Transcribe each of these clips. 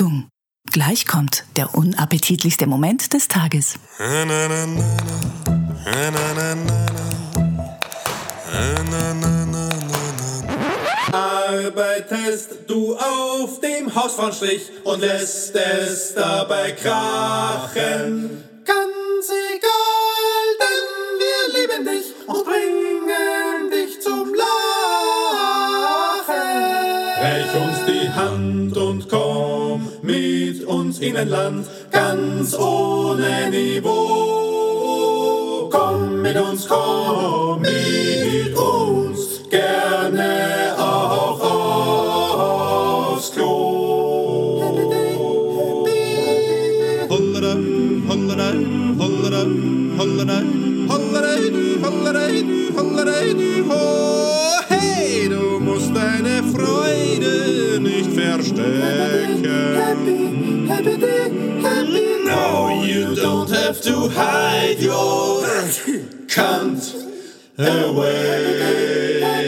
Achtung, gleich kommt der unappetitlichste Moment des Tages. Arbeitest du auf dem Hausfrauenstrich und lässt es dabei krachen. Ganz egal, denn wir lieben dich und bringen dich zum Lachen. Reich uns die Hand und komm mit uns in ein Land ganz ohne Niveau. Komm mit uns, komm mit uns, gerne auch aufs Klo. Holleraden, holleraden, holleraden, holleraden, holleraden, holleraden, holleraden, verstecken. No, you don't have to hide your cunt away.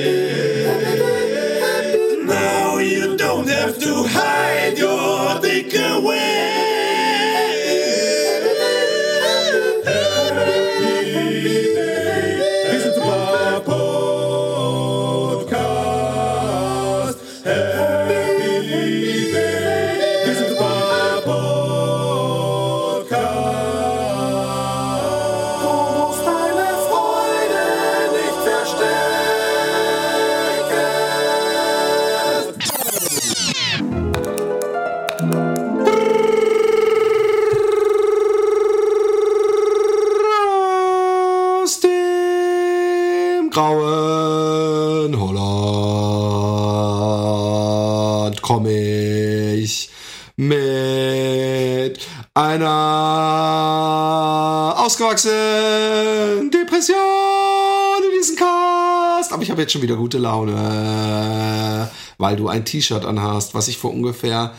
Aber ich habe jetzt schon wieder gute Laune, weil du ein T-Shirt anhast, was ich vor ungefähr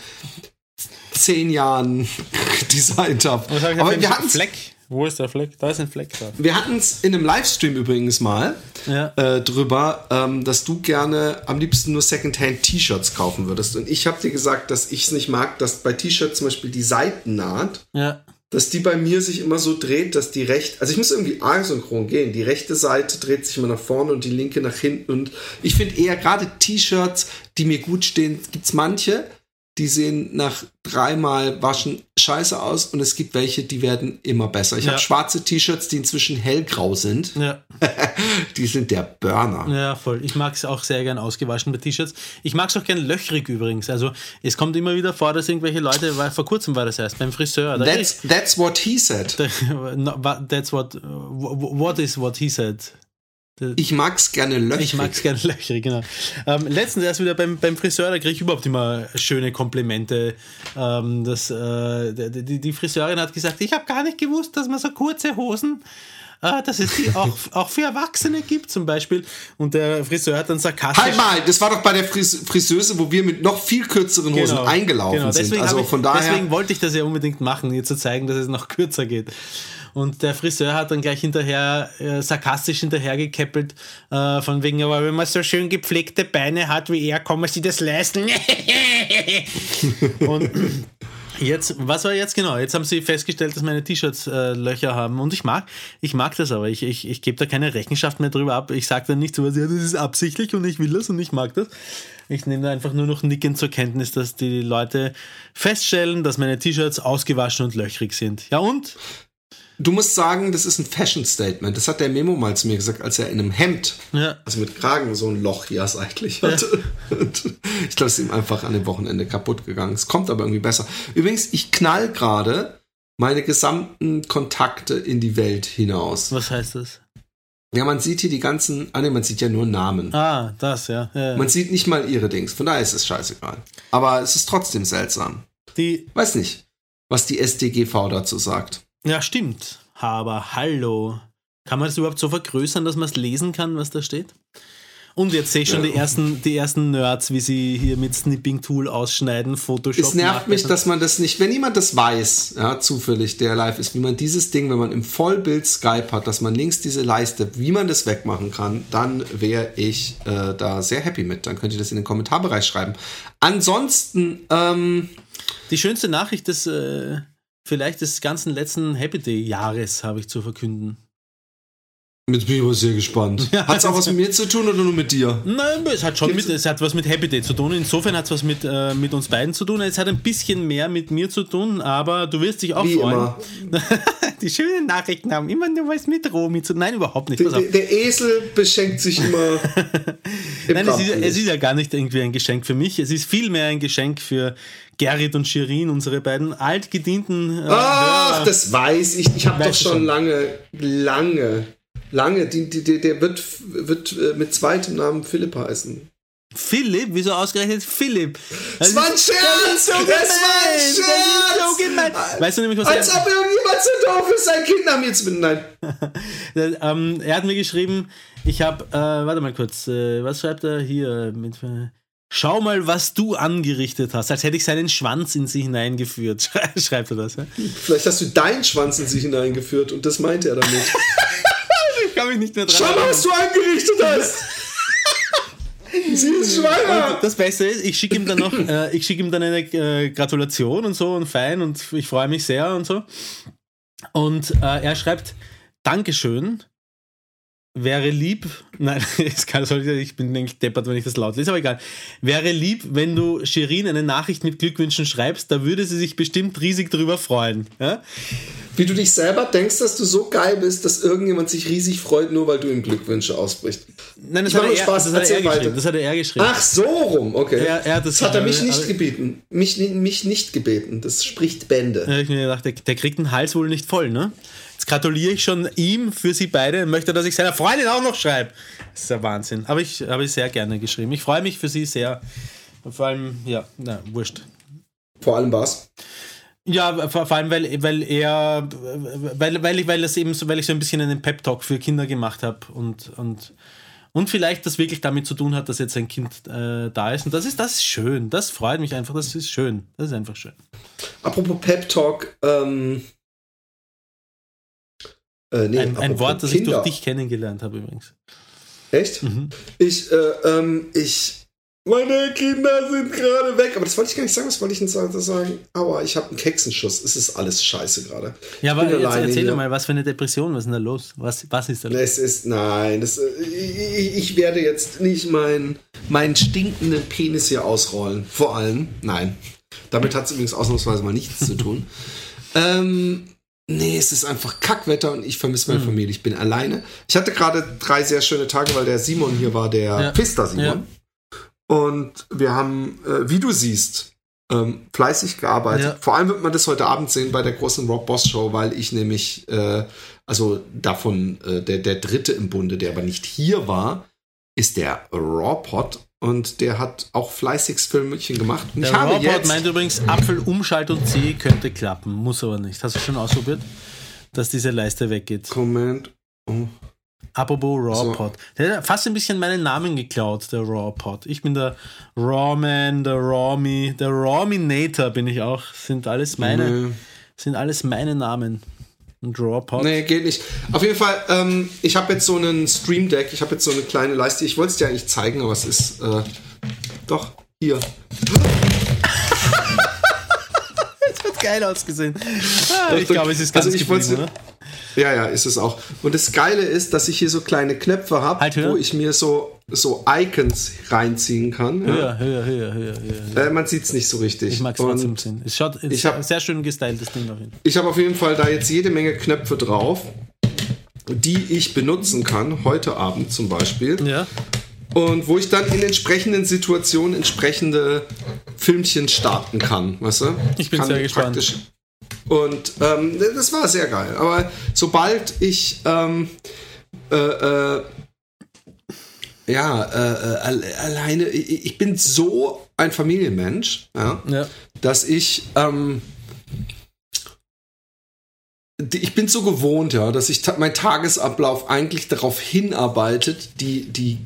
zehn Jahren designt habe. Hab Aber wir hatten Fleck? Wo ist der Fleck? Da ist ein Fleck da. wir hatten es in einem Livestream übrigens mal Ja. äh, drüber, ähm, dass du gerne am liebsten nur Secondhand-T-Shirts kaufen würdest. Und ich habe dir gesagt, dass ich es nicht mag, dass bei T-Shirts zum Beispiel die Seitennaht, Ja. Dass die bei mir sich immer so dreht, dass die rechte, also ich muss irgendwie asynchron gehen. Die rechte Seite dreht sich immer nach vorne und die linke nach hinten. Und ich finde eher gerade T-Shirts, die mir gut stehen, gibt's manche, die sehen nach dreimal Waschen scheiße aus und es gibt welche, die werden immer besser. Ich Ja. habe schwarze T-Shirts, die inzwischen hellgrau sind. Ja. Die sind der Burner. Ja, voll. Ich mag es auch sehr gern ausgewaschen bei T-Shirts. Ich mag es auch gern löchrig übrigens. Also es kommt immer wieder vor, dass irgendwelche Leute, weil vor kurzem war das erst beim Friseur. That's, that's what he said. That's what, what is what he said. Ich mag's gerne löchrig. Ich mag es gerne löchrig, genau. Ähm, letztens erst wieder beim, beim Friseur, da kriege ich überhaupt immer schöne Komplimente. Ähm, das, äh, die- die Friseurin hat gesagt, ich habe gar nicht gewusst, dass man so kurze Hosen, äh, dass es die auch, auch für Erwachsene gibt zum Beispiel. Und der Friseur hat dann sarkastisch... Halt mal, das war doch bei der Fris Friseuse, wo wir mit noch viel kürzeren Hosen eingelaufen genau. sind. Deswegen Also ich, von daher. Deswegen wollte ich das ja unbedingt machen, ihr zu zeigen, dass es noch kürzer geht. Und der Friseur hat dann gleich hinterher äh, sarkastisch hinterhergekeppelt, äh, von wegen, aber wenn man so schön gepflegte Beine hat wie er, kann man sich das leisten. Und Jetzt, was war jetzt genau? Jetzt haben sie festgestellt, dass meine T-Shirts äh, Löcher haben. Und ich mag, ich mag das aber. Ich, ich, ich gebe da keine Rechenschaft mehr drüber ab. Ich sage dann nicht so was, ja, das ist absichtlich und ich will das und ich mag das. Ich nehme da einfach nur noch nickend zur Kenntnis, dass die Leute feststellen, dass meine T-Shirts ausgewaschen und löchrig sind. Ja und? Du musst sagen, das ist ein Fashion-Statement. Das hat der Memo mal zu mir gesagt, als er in einem Hemd, Ja. also mit Kragen, so ein Loch hier seitlich hatte. Und ich glaube, es ist ihm einfach an dem Wochenende kaputt gegangen. Es kommt aber irgendwie besser. Übrigens, ich knall gerade meine gesamten Kontakte in die Welt hinaus. Was heißt das? Ja, man sieht hier die ganzen, ah ne, man sieht ja nur Namen. Ah, das, ja. ja. Man sieht nicht mal ihre Dings. Von daher ist es scheißegal. Aber es ist trotzdem seltsam. Die, Weiß nicht, was die SDGV dazu sagt. Ja, stimmt. Aber hallo. Kann man das überhaupt so vergrößern, dass man es lesen kann, was da steht? Und jetzt sehe ich schon die ersten, die ersten Nerds, wie sie hier mit Snipping-Tool ausschneiden, Photoshop. Es nervt mich, dass man das nicht, wenn jemand das weiß, ja, zufällig, der live ist, wie man dieses Ding, wenn man im Vollbild Skype hat, dass man links diese Leiste, wie man das wegmachen kann, dann wäre ich äh, da sehr happy mit. Dann könnt ihr das in den Kommentarbereich schreiben. Ansonsten, ähm, Die schönste Nachricht des, äh, vielleicht des ganzen letzten Happy Day-Jahres habe ich zu verkünden. Jetzt bin ich aber sehr gespannt. Ja. Hat es auch was mit mir zu tun oder nur mit dir? Nein, es hat schon mit, es hat was mit Happy Day zu tun. Insofern hat es was mit, äh, mit uns beiden zu tun. Es hat ein bisschen mehr mit mir zu tun, aber du wirst dich auch Wie freuen. immer. Die schönen Nachrichten haben immer nur was mit Romy zu tun. Nein, überhaupt nicht. Der, der, Esel beschenkt sich immer im Nein, es ist, es ist ja gar nicht irgendwie ein Geschenk für mich. Es ist vielmehr ein Geschenk für Gerrit und Shirin, unsere beiden altgedienten äh, Ach, Hörer. das weiß ich. Ich habe doch schon schon. lange, lange, lange. Die, die, die, der wird, wird äh, mit zweitem Namen Philipp heißen. Philipp, wieso ausgerechnet Philipp? Das Es war ein Scherz! Das so war ein Das ist Scherz! so gemein! Weißt du nämlich, was Als er, ob irgendjemand so doof ist, sein Kind haben jetzt mit. Nein. ähm, er hat mir geschrieben, ich habe, äh, warte mal kurz, äh, was schreibt er hier? Mit, äh, Schau mal, was du angerichtet hast, als hätte ich seinen Schwanz in sie hineingeführt. Schrei- Schreibt er das? Ja? Vielleicht hast du deinen Schwanz in sich hineingeführt und das meint er damit. Ich kann mich nicht mehr dran Schau mal, was du angerichtet hast! Sie ist schwanger! Das Beste ist, ich schicke ihm dann noch, äh, ich schicke ihm dann eine äh, Gratulation und so und fein und ich freue mich sehr und so. Und äh, er schreibt, Dankeschön, wäre lieb, nein, es kann, soll ich, bin eigentlich deppert, wenn ich das laut lese, aber egal. Wäre lieb, wenn du Shirin eine Nachricht mit Glückwünschen schreibst, da würde sie sich bestimmt riesig drüber freuen. Ja? Wie du dich selber denkst, dass du so geil bist, dass irgendjemand sich riesig freut, nur weil du ihm Glückwünsche ausbrichst. Nein, das hat, er, Spaß, das hat er geschrieben. Das hat er geschrieben. Ach, so rum, okay. Er- er hat das das hat er mich nicht gebeten. Mich, mich nicht gebeten. Das spricht Bände. Hab ich mir gedacht, der, der kriegt den Hals wohl nicht voll, ne? Jetzt gratuliere ich schon ihm für sie beide und möchte, dass ich seiner Freundin auch noch schreibe. Das ist ja Wahnsinn. Aber ich habe sehr gerne geschrieben. Ich freue mich für sie sehr. Vor allem, ja, na, wurscht. Vor allem was? Ja, vor, allem, weil, weil er, weil, weil, ich, weil, das eben so, weil ich so ein bisschen einen Pep-Talk für Kinder gemacht habe und, und, und vielleicht das wirklich damit zu tun hat, dass jetzt ein Kind äh, da ist. Und das ist, das ist schön. Das freut mich einfach. Das ist schön. Das ist einfach schön. Apropos Pep Talk, ähm. Äh, nee, Ein, ein Wort, das ich Kinder. durch dich kennengelernt habe übrigens. Echt? Mhm. Ich, äh, ähm, ich. Meine Kinder sind gerade weg. Aber das wollte ich gar nicht sagen. Was wollte ich denn sagen? sagen? Aua, ich habe einen Keksenschuss. Es ist alles scheiße gerade. Ja, aber jetzt erzähl hier. doch mal, was für eine Depression, was ist denn da los? Was, was ist da los? Es ist, nein, das, äh, ich, ich werde jetzt nicht meinen meinen stinkenden Penis hier ausrollen. Vor allem, nein. Damit hat es übrigens ausnahmsweise mal nichts zu tun. Ähm, nee, es ist einfach Kackwetter und ich vermisse Hm. meine Familie. Ich bin alleine. Ich hatte gerade drei sehr schöne Tage, weil der Simon hier war, der Ja. Pfister Simon. Ja. Und wir haben, äh, wie du siehst, ähm, fleißig gearbeitet. Ja. Vor allem wird man das heute Abend sehen bei der großen Rob Boss Show, weil ich nämlich, äh, also davon, äh, der, der dritte im Bunde, der aber nicht hier war, ist der Raw Pot und der hat auch fleißigst Filmchen gemacht. Und Der ich habe Robot jetzt, meint übrigens, Apfel, Umschalt und C könnte klappen, muss aber nicht. Hast du schon ausprobiert, dass diese Leiste weggeht? Comment. Oh. Apropos So. Rawpot. Der hat fast ein bisschen meinen Namen geklaut, der Rawpot. Ich bin der Rawman, der Rawme, der Rawminator bin ich auch. Sind alles meine, Nee. sind alles meine Namen. Und Rawpot. Nee, geht nicht. Auf jeden Fall, ähm, ich habe jetzt so einen Stream Deck, ich habe jetzt so eine kleine Leiste. Ich wollte es dir eigentlich zeigen, aber es ist äh, doch hier. Das hat geil ausgesehen. Ah, ich glaube, es ist ganz also ich geblieben? Ja, ja, ist es auch. Und das Geile ist, dass ich hier so kleine Knöpfe habe, Halt wo ich mir so, so Icons reinziehen kann. Ja. Höher, höher, höher, höher, höher. Äh, man sieht es nicht so richtig. Ich mag es trotzdem sehen. Es schaut ich hab- ein sehr schön gestyltes Ding jeden Fall. ich habe auf jeden Fall da jetzt jede Menge Knöpfe drauf, die ich benutzen kann, heute Abend zum Beispiel. Ja. Und wo ich dann in entsprechenden Situationen entsprechende Filmchen starten kann, weißt du? Ich bin kann sehr gespannt. Und ähm, das war sehr geil. Aber sobald ich ähm, äh, äh, ja, äh, äh, alle- alleine, ich, bin so ein Familienmensch, ja, Ja. dass ich ähm, ich bin so gewohnt, ja, dass ich ta mein Tagesablauf eigentlich darauf hinarbeitet, die, die,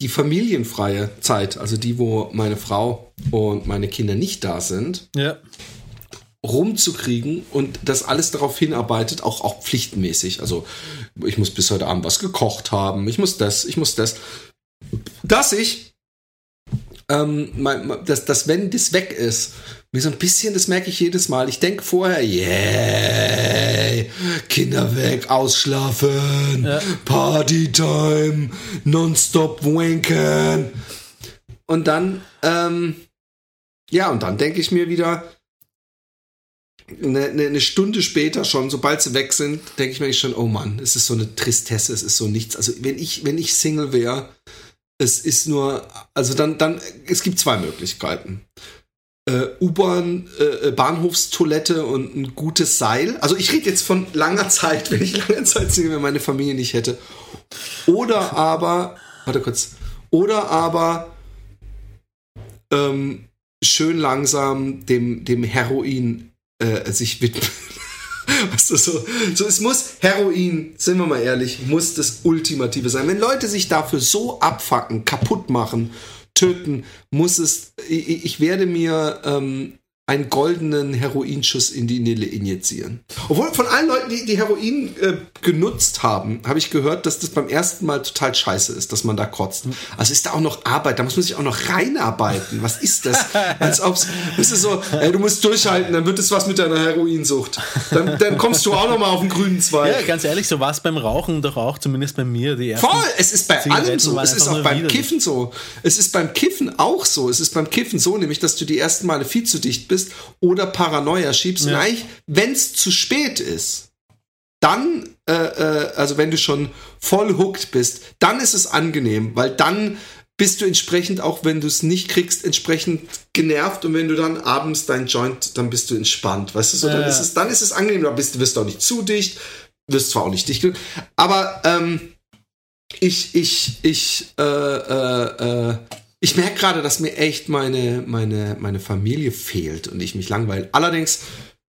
die familienfreie Zeit, also die, wo meine Frau und meine Kinder nicht da sind, Ja. rumzukriegen und das alles darauf hinarbeitet, auch, auch pflichtmäßig. Also ich muss bis heute Abend was gekocht haben, ich muss das, ich muss das. Dass ich ähm, dass, dass wenn das weg ist, mir so ein bisschen, das merke ich jedes Mal. Ich denke vorher, yeah, Kinder weg, ausschlafen, Ja. Partytime, nonstop wanken. Und dann, ähm, ja, und dann denke ich mir wieder, eine, eine, Stunde später schon, sobald sie weg sind, denke ich mir schon, oh Mann, es ist so eine Tristesse, es ist so nichts. Also wenn ich, wenn ich Single wäre, es ist nur, also dann, dann, es gibt zwei Möglichkeiten. Äh, U-Bahn, äh, Bahnhofstoilette und ein gutes Seil. Also ich rede jetzt von langer Zeit, wenn ich lange Zeit Single wäre, meine Familie nicht hätte. Oder aber, warte kurz, oder aber ähm, schön langsam dem, dem Heroin äh, sich widmen. Weißt du, so, so, es muss Heroin, sind wir mal ehrlich, muss das Ultimative sein. Wenn Leute sich dafür so abfacken, kaputt machen, töten, muss es, ich, ich werde mir ähm, einen goldenen Heroinschuss in die Nille injizieren. Obwohl von allen Leuten, die, die Heroin äh, genutzt haben, habe ich gehört, dass das beim ersten Mal total scheiße ist, dass man da kotzt. Also ist da auch noch Arbeit, da muss man sich auch noch reinarbeiten. Was ist das? Als ob's, das ist so, ey, du musst durchhalten, dann wird es was mit deiner Heroinsucht. Dann, dann kommst du auch noch mal auf den grünen Zweig. Ja, ganz ehrlich, so war es beim Rauchen doch auch, zumindest bei mir. Die ersten Voll, es ist bei Zigaretten allem so. Es ist auch beim. Kiffen so. Es ist beim Kiffen auch so. Es ist beim Kiffen so, nämlich, dass du die ersten Male viel zu dicht bist oder Paranoia schiebst. Und Ja. eigentlich, wenn es zu spät ist, dann, äh, äh, also wenn du schon voll hooked bist, dann ist es angenehm, weil dann bist du entsprechend, auch wenn du es nicht kriegst, entsprechend genervt und wenn du dann abends dein Joint, dann bist du entspannt, weißt du, so, dann, Ja. ist es, dann ist es angenehm, dann bist, du wirst du auch nicht zu dicht, wirst zwar auch nicht dicht, aber ähm, ich, ich, ich, äh, äh, äh, ich merke gerade, dass mir echt meine, meine, meine Familie fehlt und ich mich langweile. Allerdings,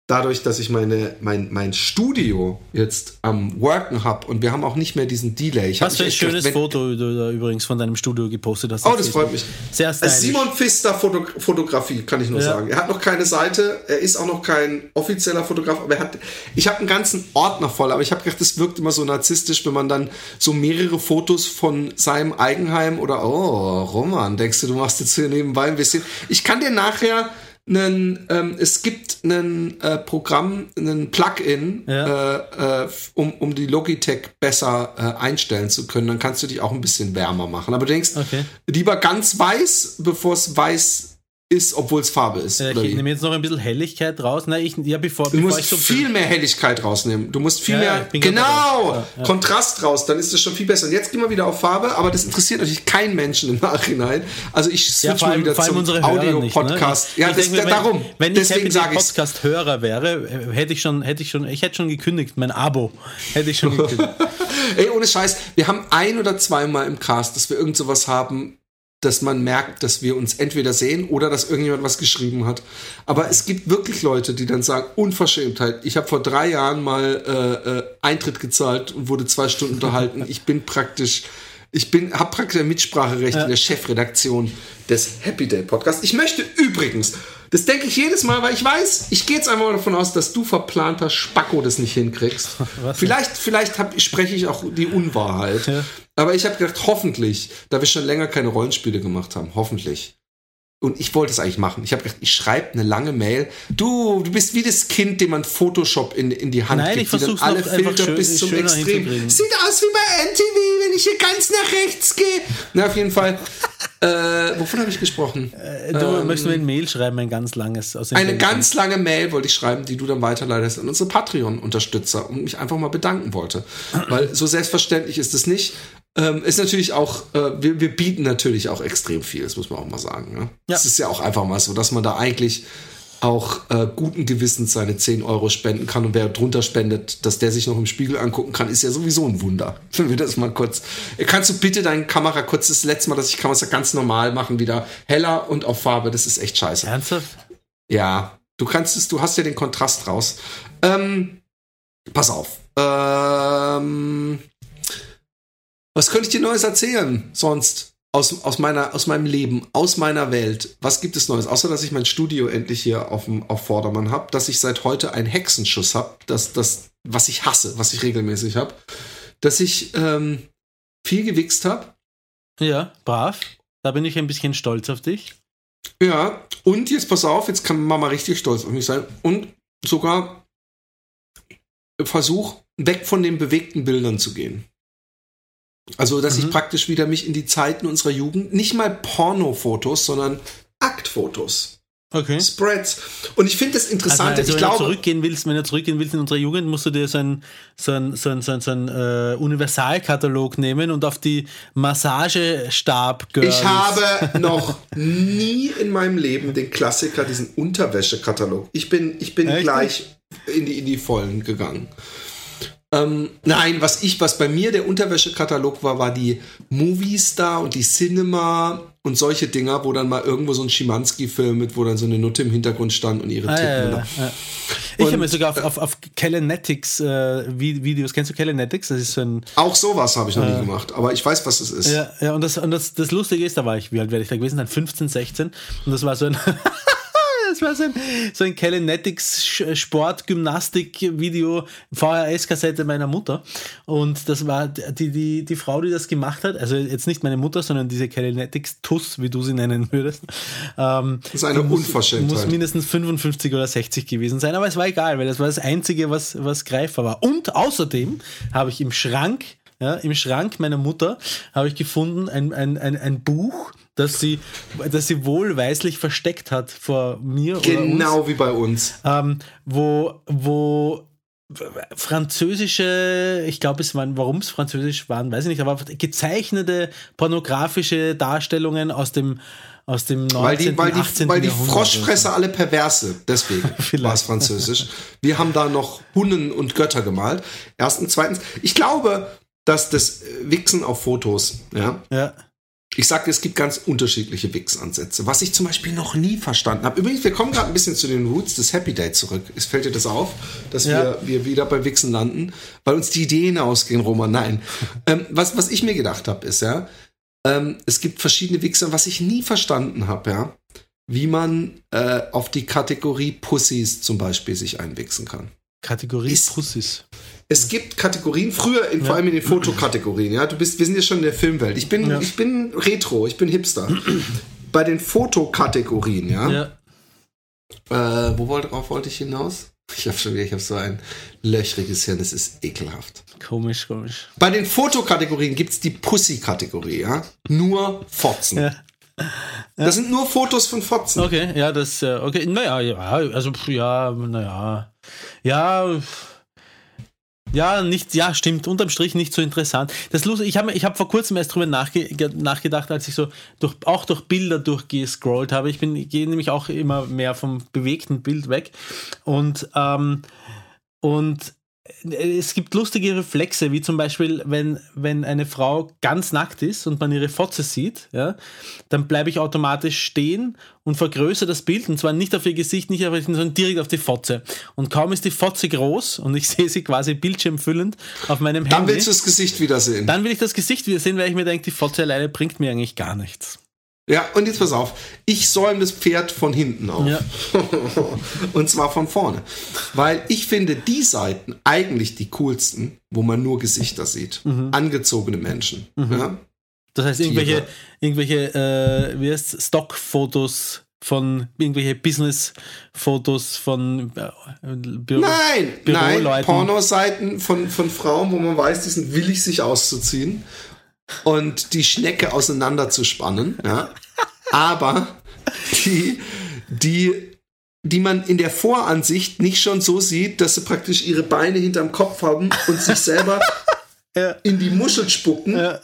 dadurch, dass ich meine, mein, mein Studio jetzt am Worken habe und wir haben auch nicht mehr diesen Delay. Ich Was für ein schönes gedacht, Foto du da übrigens von deinem Studio gepostet hast. Oh, das freut mich. Sehr Äh, stylisch. Simon Pfister Foto Fotografie, kann ich nur Ja. sagen. Er hat noch keine Seite, er ist auch noch kein offizieller Fotograf, aber er hat, ich habe einen ganzen Ordner voll, aber ich habe gedacht, das wirkt immer so narzisstisch, wenn man dann so mehrere Fotos von seinem Eigenheim oder, oh, Roman, denkst du, du machst jetzt hier nebenbei ein bisschen. Ich kann dir nachher einen, ähm, es gibt ein äh, Programm, ein Plugin, Ja. äh, äh, um, um die Logitech besser äh, einstellen zu können. Dann kannst du dich auch ein bisschen wärmer machen. Aber du denkst, Okay. lieber ganz weiß, bevor es weiß ist, obwohl es Farbe ist. Oder ich nehme jetzt noch ein bisschen Helligkeit raus. Na, ich, ja, bevor, Du musst so viel mehr Helligkeit rausnehmen. Du musst viel Ja, ja, mehr, genau. Ja, ja. Kontrast raus, dann ist es schon viel besser. Und jetzt gehen wir wieder auf Farbe, aber das interessiert natürlich keinen Menschen im Nachhinein. Also ich switch Ja, mal allem, wieder vor allem zum unsere Hörer Audio-Podcast. Ne? Ja, ich das, denke da, darum. Wenn, wenn ich Deswegen Happy Podcast-Hörer wäre, hätte ich schon, hätte ich schon, ich hätte schon gekündigt, mein Abo hätte ich schon gekündigt. Ey, ohne Scheiß, wir haben ein oder zweimal im Cast, dass wir irgend sowas haben, dass man merkt, dass wir uns entweder sehen oder dass irgendjemand was geschrieben hat. Aber es gibt wirklich Leute, die dann sagen, Unverschämtheit. Ich habe vor drei Jahren mal äh, äh, Eintritt gezahlt und wurde zwei Stunden unterhalten. Ich bin praktisch, ich bin, habe praktisch ein Mitspracherecht in der Chefredaktion des Happy Day Podcasts. Ich möchte übrigens, das denke ich jedes Mal, weil ich weiß, ich gehe jetzt einfach mal davon aus, dass du verplanter Spacko das nicht hinkriegst. Was? Vielleicht, vielleicht hab, spreche ich auch die Unwahrheit. Ja. Aber ich habe gedacht, hoffentlich, da wir schon länger keine Rollenspiele gemacht haben, hoffentlich. Und ich wollte es eigentlich machen. Ich habe gedacht, ich schreibe eine lange Mail. Du, du bist wie das Kind, dem man Photoshop in, in die Hand Nein, gibt, ich die dann alle Filter schön- bis zum Extrem. Sieht aus wie bei NTV, wenn ich hier ganz nach rechts gehe. Na, auf jeden Fall. äh, wovon habe ich gesprochen? Äh, Du möchtest mir ein Mail schreiben, ein ganz langes. Aus dem Eine ganz lange Mail wollte ich schreiben, die du dann weiterleitest an unsere Patreon-Unterstützer und mich einfach mal bedanken wollte. Weil so selbstverständlich ist es nicht. Ähm, ist natürlich auch, äh, wir, wir bieten natürlich auch extrem viel, das muss man auch mal sagen. Ne? Ja. Es ist ja auch einfach mal so, dass man da eigentlich auch äh, guten Gewissens seine 10 Euro spenden kann und wer drunter spendet, dass der sich noch im Spiegel angucken kann, ist ja sowieso ein Wunder. Wenn wir das mal kurz. Kannst du bitte deine Kamera kurz das letzte Mal, dass ich ja ganz normal machen, wieder heller und auf Farbe, das ist echt scheiße. Ernsthaft? Ja, du kannst es, du hast ja den Kontrast raus. Ähm, pass auf. Ähm, was könnte ich dir Neues erzählen? Sonst aus, aus, meiner, aus meinem Leben, aus meiner Welt. Was gibt es Neues? Außer, dass ich mein Studio endlich hier auf, dem, auf Vordermann habe, dass ich seit heute einen Hexenschuss habe, das, das, was ich hasse, was ich regelmäßig habe, dass ich ähm, viel gewichst habe. Ja, brav. Da bin ich ein bisschen stolz auf dich. Ja, und jetzt pass auf, jetzt kann Mama richtig stolz auf mich sein. Und sogar Versuch, weg von den bewegten Bildern zu gehen. Also, dass Mhm. ich praktisch wieder mich in die Zeiten unserer Jugend, nicht mal Pornofotos, sondern Aktfotos, Okay. Spreads. Und ich finde das Also, interessant. also ich wenn, du glaube, zurückgehen willst, wenn du zurückgehen willst in unsere Jugend, musst du dir so einen so ein, so ein, so ein, so ein äh, Universalkatalog nehmen und auf die Massagestab ich habe noch nie in meinem Leben den Klassiker, diesen Unterwäschekatalog. Ich bin, ich bin Echt? gleich in die, in die Vollen gegangen. Ähm, nein, was ich, was bei mir der Unterwäschekatalog war, war die Moviestar und die Cinema und solche Dinger, wo dann mal irgendwo so ein Schimanski-Film mit, wo dann so eine Nutte im Hintergrund stand und ihre Ah, Titten. ja, ja. Ich habe mir sogar auf, auf, auf Calenetics äh, Vi- Videos, kennst du Calenetics? Das ist so ein, Auch sowas habe ich noch nie gemacht, aber ich weiß, was es ist. ja, ja und, das, und das, das Lustige ist, da war ich, wie alt werde ich da gewesen? Dann 15, 16 und das war so ein, das war so ein, so ein Calenetics Sch- Sport-Gymnastik-Video, VHS-Kassette meiner Mutter und das war die, die, die Frau, die das gemacht hat, also jetzt nicht meine Mutter, sondern diese Calenetics-Tuss, wie du sie nennen würdest. Ähm, Das ist eine Unverschämtheit. muss mindestens 55 oder 60 gewesen sein, aber es war egal, weil das war das Einzige, was, was greifbar war. Und außerdem habe ich im Schrank, ja, im Schrank meiner Mutter, habe ich gefunden ein, ein, ein, ein Buch, das sie, das sie wohlweislich versteckt hat vor mir oder uns Genau wie bei uns. ähm, wo, wo französische, ich glaube, es waren, warum es französisch waren, weiß ich nicht, aber gezeichnete pornografische Darstellungen aus dem, aus dem 19. Weil die, weil die, 18. weil die Froschfresser alle perverse, deswegen war es französisch. Wir haben da noch Hunnen und Götter gemalt. Erstens, zweitens, ich glaube, dass das äh, Wichsen auf Fotos, ja. Ja. ich sagte, es gibt ganz unterschiedliche Wix-Ansätze. Was ich zum Beispiel noch nie verstanden habe. Übrigens, wir kommen gerade ein bisschen zu den Roots des Happy Day zurück. Es fällt dir das auf, dass Ja. wir, wir wieder bei Wichsen landen, weil uns die Ideen ausgehen, Roman. Nein. ähm, was, was ich mir gedacht habe, ist ja, ähm, es gibt verschiedene Wichser, was ich nie verstanden habe, ja, wie man äh, auf die Kategorie Pussys zum Beispiel sich einwichsen kann. Kategorie Ist- Pussys. Es gibt Kategorien, früher in, vor allem in den Fotokategorien, ja. Du bist, wir sind ja schon in der Filmwelt. Ich bin, Ja. ich bin Retro, ich bin Hipster. Bei den Fotokategorien, ja. Ja. Äh, wo wollte, worauf wollte ich hinaus? Ich habe schon wieder, ich habe so ein löchriges Hirn, das ist ekelhaft. Komisch, komisch. Bei den Fotokategorien gibt's die Pussy-Kategorie, ja. Nur Fotzen. Ja. Das sind nur Fotos von Fotzen. Okay, ja, das, äh, okay, naja, ja, also, ja, naja, ja, ja, nicht, ja, stimmt, unterm Strich nicht so interessant. Das Lustige, ich habe ich hab vor kurzem erst drüber nachge ge- nachgedacht, als ich so durch, auch durch Bilder durchgescrollt habe. Ich bin, gehe nämlich auch immer mehr vom bewegten Bild weg und, ähm, und es gibt lustige Reflexe, wie zum Beispiel, wenn, wenn eine Frau ganz nackt ist und man ihre Fotze sieht, ja, dann bleibe ich automatisch stehen und vergrößere das Bild und zwar nicht auf ihr Gesicht, nicht auf ihr, sondern direkt auf die Fotze. Und kaum ist die Fotze groß und ich sehe sie quasi bildschirmfüllend auf meinem Dann Handy, willst du das Gesicht wiedersehen. dann will ich das Gesicht wieder sehen, weil ich mir denke, die Fotze alleine bringt mir eigentlich gar nichts. Ja, und jetzt pass auf. Ich säume das Pferd von hinten auf. Ja. und zwar von vorne. Weil ich finde die Seiten eigentlich die coolsten, wo man nur Gesichter sieht. Mhm. Angezogene Menschen. Ja? Das heißt, irgendwelche, Tiere. irgendwelche äh, wie heißt Stockfotos von irgendwelche Business-Fotos von äh, Büro. Nein, nein, Büroleuten. Pornoseiten von, von Frauen, wo man weiß, die sind willig, sich auszuziehen und die Schnecke auseinanderzuspannen. Ja? Aber die, die, die man in der Voransicht nicht schon so sieht, dass sie praktisch ihre Beine hinterm Kopf haben und sich selber Ja. in die Muschel spucken, Ja.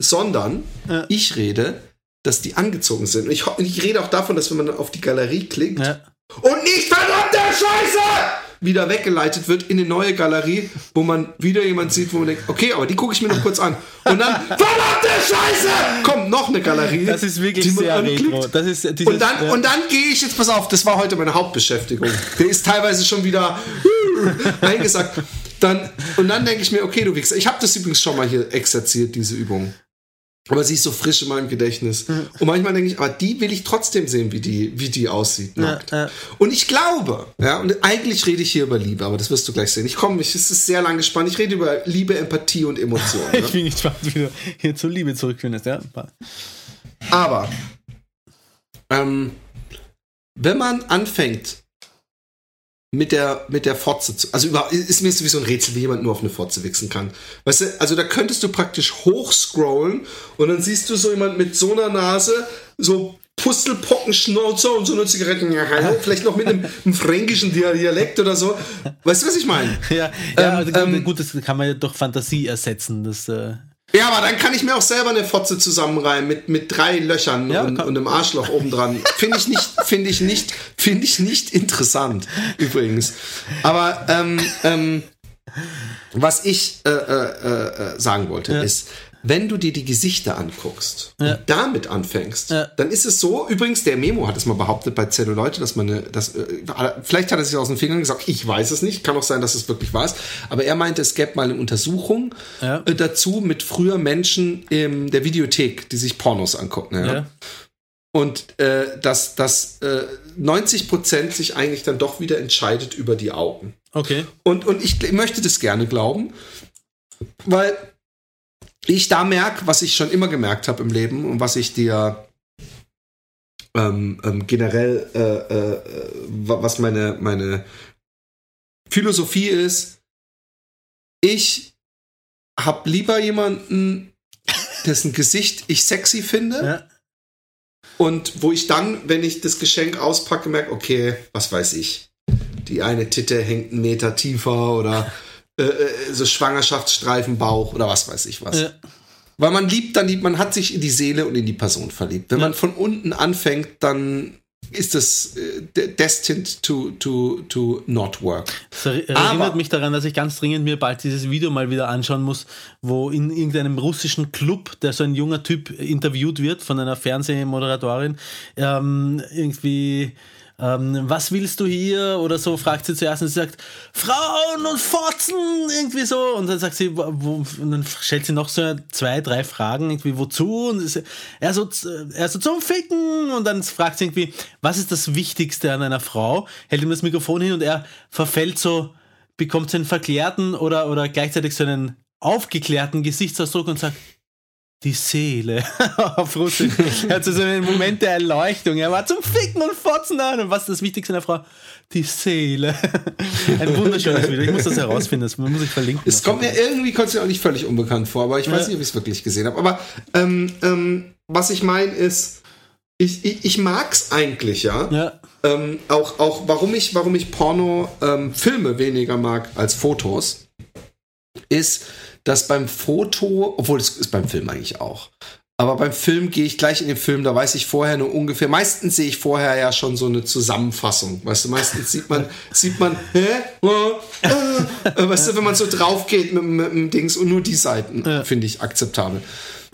sondern ich rede, dass die angezogen sind. Und ich, ich rede auch davon, dass wenn man auf die Galerie klickt, Ja. und nicht Scheiße wieder weggeleitet wird in eine neue Galerie, wo man wieder jemand sieht, wo man denkt, okay, aber die gucke ich mir noch kurz an. Und dann, verdammte Scheiße, kommt noch eine Galerie. Das ist wirklich die man sehr anklickt. retro. Das ist dieses, Und dann, ja. und dann gehe ich jetzt, pass auf, das war heute meine Hauptbeschäftigung. Der ist teilweise schon wieder eingesackt. Dann, und dann denke ich mir, okay, du Wichser, ich habe das übrigens schon mal hier exerziert, diese Übung. Aber sie ist so frisch in meinem Gedächtnis. Und manchmal denke ich, aber die will ich trotzdem sehen, wie die, wie die aussieht. Nackt. ja. Und ich glaube, ja, und eigentlich rede ich hier über Liebe, aber das wirst du gleich sehen. Ich komme, ich, es ist sehr lang gespannt. Ich rede über Liebe, Empathie und Emotionen. ich ja. bin gespannt, wie du hier zur Liebe zurückfindest. Ja? Aber ähm, wenn man anfängt mit der, mit der Fotze zu. Also über, ist mir sowieso ein Rätsel, wie jemand nur auf eine Fotze wichsen kann. Weißt du, also da könntest du praktisch hochscrollen und dann siehst du so jemand mit so einer Nase, so Pustelpockenschnauzer und so eine Zigaretten, ja, hallo, vielleicht noch mit einem, einem fränkischen Dialekt oder so. Weißt du, was ich meine? Ja, ja Ähm, also ähm, gut, das kann man ja durch Fantasie ersetzen. Das, äh, Ja, aber dann kann ich mir auch selber eine Fotze zusammenreimen mit, mit drei Löchern Ja, und, und einem Arschloch obendran. Finde ich nicht, finde ich nicht, finde ich nicht interessant, übrigens. Aber ähm, ähm, was ich äh, äh, äh, sagen wollte, Ja. ist, wenn du dir die Gesichter anguckst Ja. und damit anfängst, Ja. dann ist es so, übrigens, der Memo hat es mal behauptet bei Zelluleute, dass man eine, dass, äh, vielleicht hat er sich aus den Fingern gesagt, ich weiß es nicht, kann auch sein, dass es wirklich ist, aber er meinte, es gäbe mal eine Untersuchung Ja. äh, dazu mit früher Menschen in der Videothek, die sich Pornos angucken. Und äh, dass, dass äh, 90 Prozent sich eigentlich dann doch wieder entscheidet über die Augen. Okay. Und, und ich möchte das gerne glauben, weil ich da merke, was ich schon immer gemerkt habe im Leben und was ich dir ähm, ähm, generell, äh, äh, wa- was meine, meine Philosophie ist, ich habe lieber jemanden, dessen Gesicht ich sexy finde Ja. und wo ich dann, wenn ich das Geschenk auspacke, merke, okay, was weiß ich. Die eine Titte hängt einen Meter tiefer oder äh, äh, so Schwangerschaftsstreifenbauch oder was weiß ich was. Ja. Weil man liebt, dann liebt, man hat sich in die Seele und in die Person verliebt. Wenn Ja. man von unten anfängt, dann ist das äh, de- destined to, to, to not work. Das Aber- erinnert mich daran, dass ich ganz dringend mir bald dieses Video mal wieder anschauen muss, wo in irgendeinem russischen Club, der so ein junger Typ interviewt wird von einer Fernsehmoderatorin, ähm, irgendwie, ähm, was willst du hier? Oder so fragt sie zuerst und sie sagt, Frauen und Fotzen, irgendwie so. Und dann sagt sie, wo, und dann stellt sie noch so zwei, drei Fragen, irgendwie, wozu? Und er so, er so zum Ficken. Und dann fragt sie irgendwie, was ist das Wichtigste an einer Frau? Hält ihm das Mikrofon hin und er verfällt so, bekommt so einen verklärten oder, oder gleichzeitig so einen aufgeklärten Gesichtsausdruck und sagt, die Seele auf Russisch. Er hat so einen Moment der Erleuchtung. Er war zum Ficken und Fotzen da. Und was ist das Wichtigste einer Frau? Die Seele. Ein wunderschönes Video. Ich muss das herausfinden. Das muss ich verlinken. Es kommt mir irgendwie kommt mir auch nicht völlig unbekannt vor, aber ich weiß Ja. nicht, ob ich es wirklich gesehen habe. Aber ähm, ähm, was ich meine ist, ich, ich, ich mag es eigentlich, ja. Ja, Ähm, auch, auch warum ich, warum ich Porno ähm, Filme weniger mag als Fotos, ist, dass beim Foto, obwohl es ist beim Film eigentlich auch. Aber beim Film gehe ich gleich in den Film, da weiß ich vorher nur ungefähr, meistens sehe ich vorher ja schon so eine Zusammenfassung. Weißt du, meistens sieht man, sieht man, hä? Oh, äh, weißt du, wenn man so drauf geht mit, mit dem Dings und nur die Seiten, Ja. finde ich akzeptabel.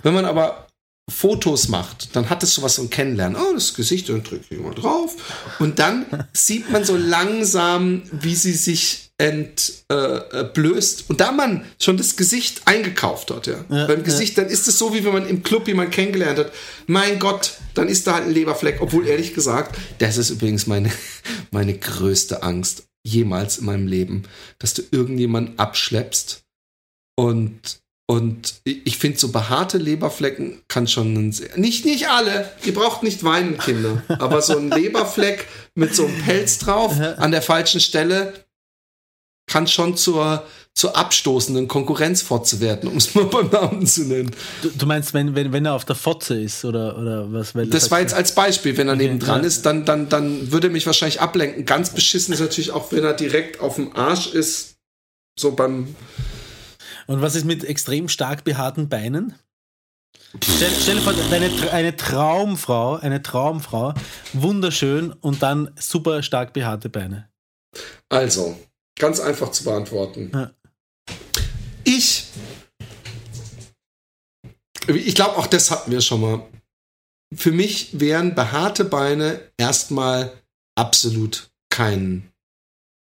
Wenn man aber Fotos macht, dann hat es sowas so ein Kennenlernen. Oh, das Gesicht, dann drückt jemand drauf. Und dann sieht man so langsam, wie sie sich entblößt. Äh, äh, und da man schon das Gesicht eingekauft hat, ja, Ja, beim Gesicht, dann ist es so, wie wenn man im Club jemanden kennengelernt hat. Mein Gott, dann ist da halt ein Leberfleck. Obwohl, ehrlich gesagt, das ist übrigens meine, meine größte Angst jemals in meinem Leben, dass du irgendjemanden abschleppst und und ich finde, so behaarte Leberflecken kann schon ein sehr, nicht, nicht alle, ihr braucht nicht weinen, Kinder, aber so ein Leberfleck mit so einem Pelz drauf an der falschen Stelle kann schon zur, zur abstoßenden Konkurrenzfotze werden, um es mal beim Namen zu nennen. du, du meinst, wenn, wenn, wenn er auf der Fotze ist oder, oder was? Weil Das war jetzt als Beispiel, wenn er nebendran ja. ist, dann, dann, dann würde er mich wahrscheinlich ablenken. Ganz beschissen ist natürlich auch, wenn er direkt auf dem Arsch ist, so beim Und was ist mit extrem stark behaarten Beinen? Stell, stell dir vor, eine, eine Traumfrau, eine Traumfrau, wunderschön und dann super stark behaarte Beine. Also, ganz einfach zu beantworten. Ja. Ich, ich glaube, auch das hatten wir schon mal. Für mich wären behaarte Beine erstmal absolut kein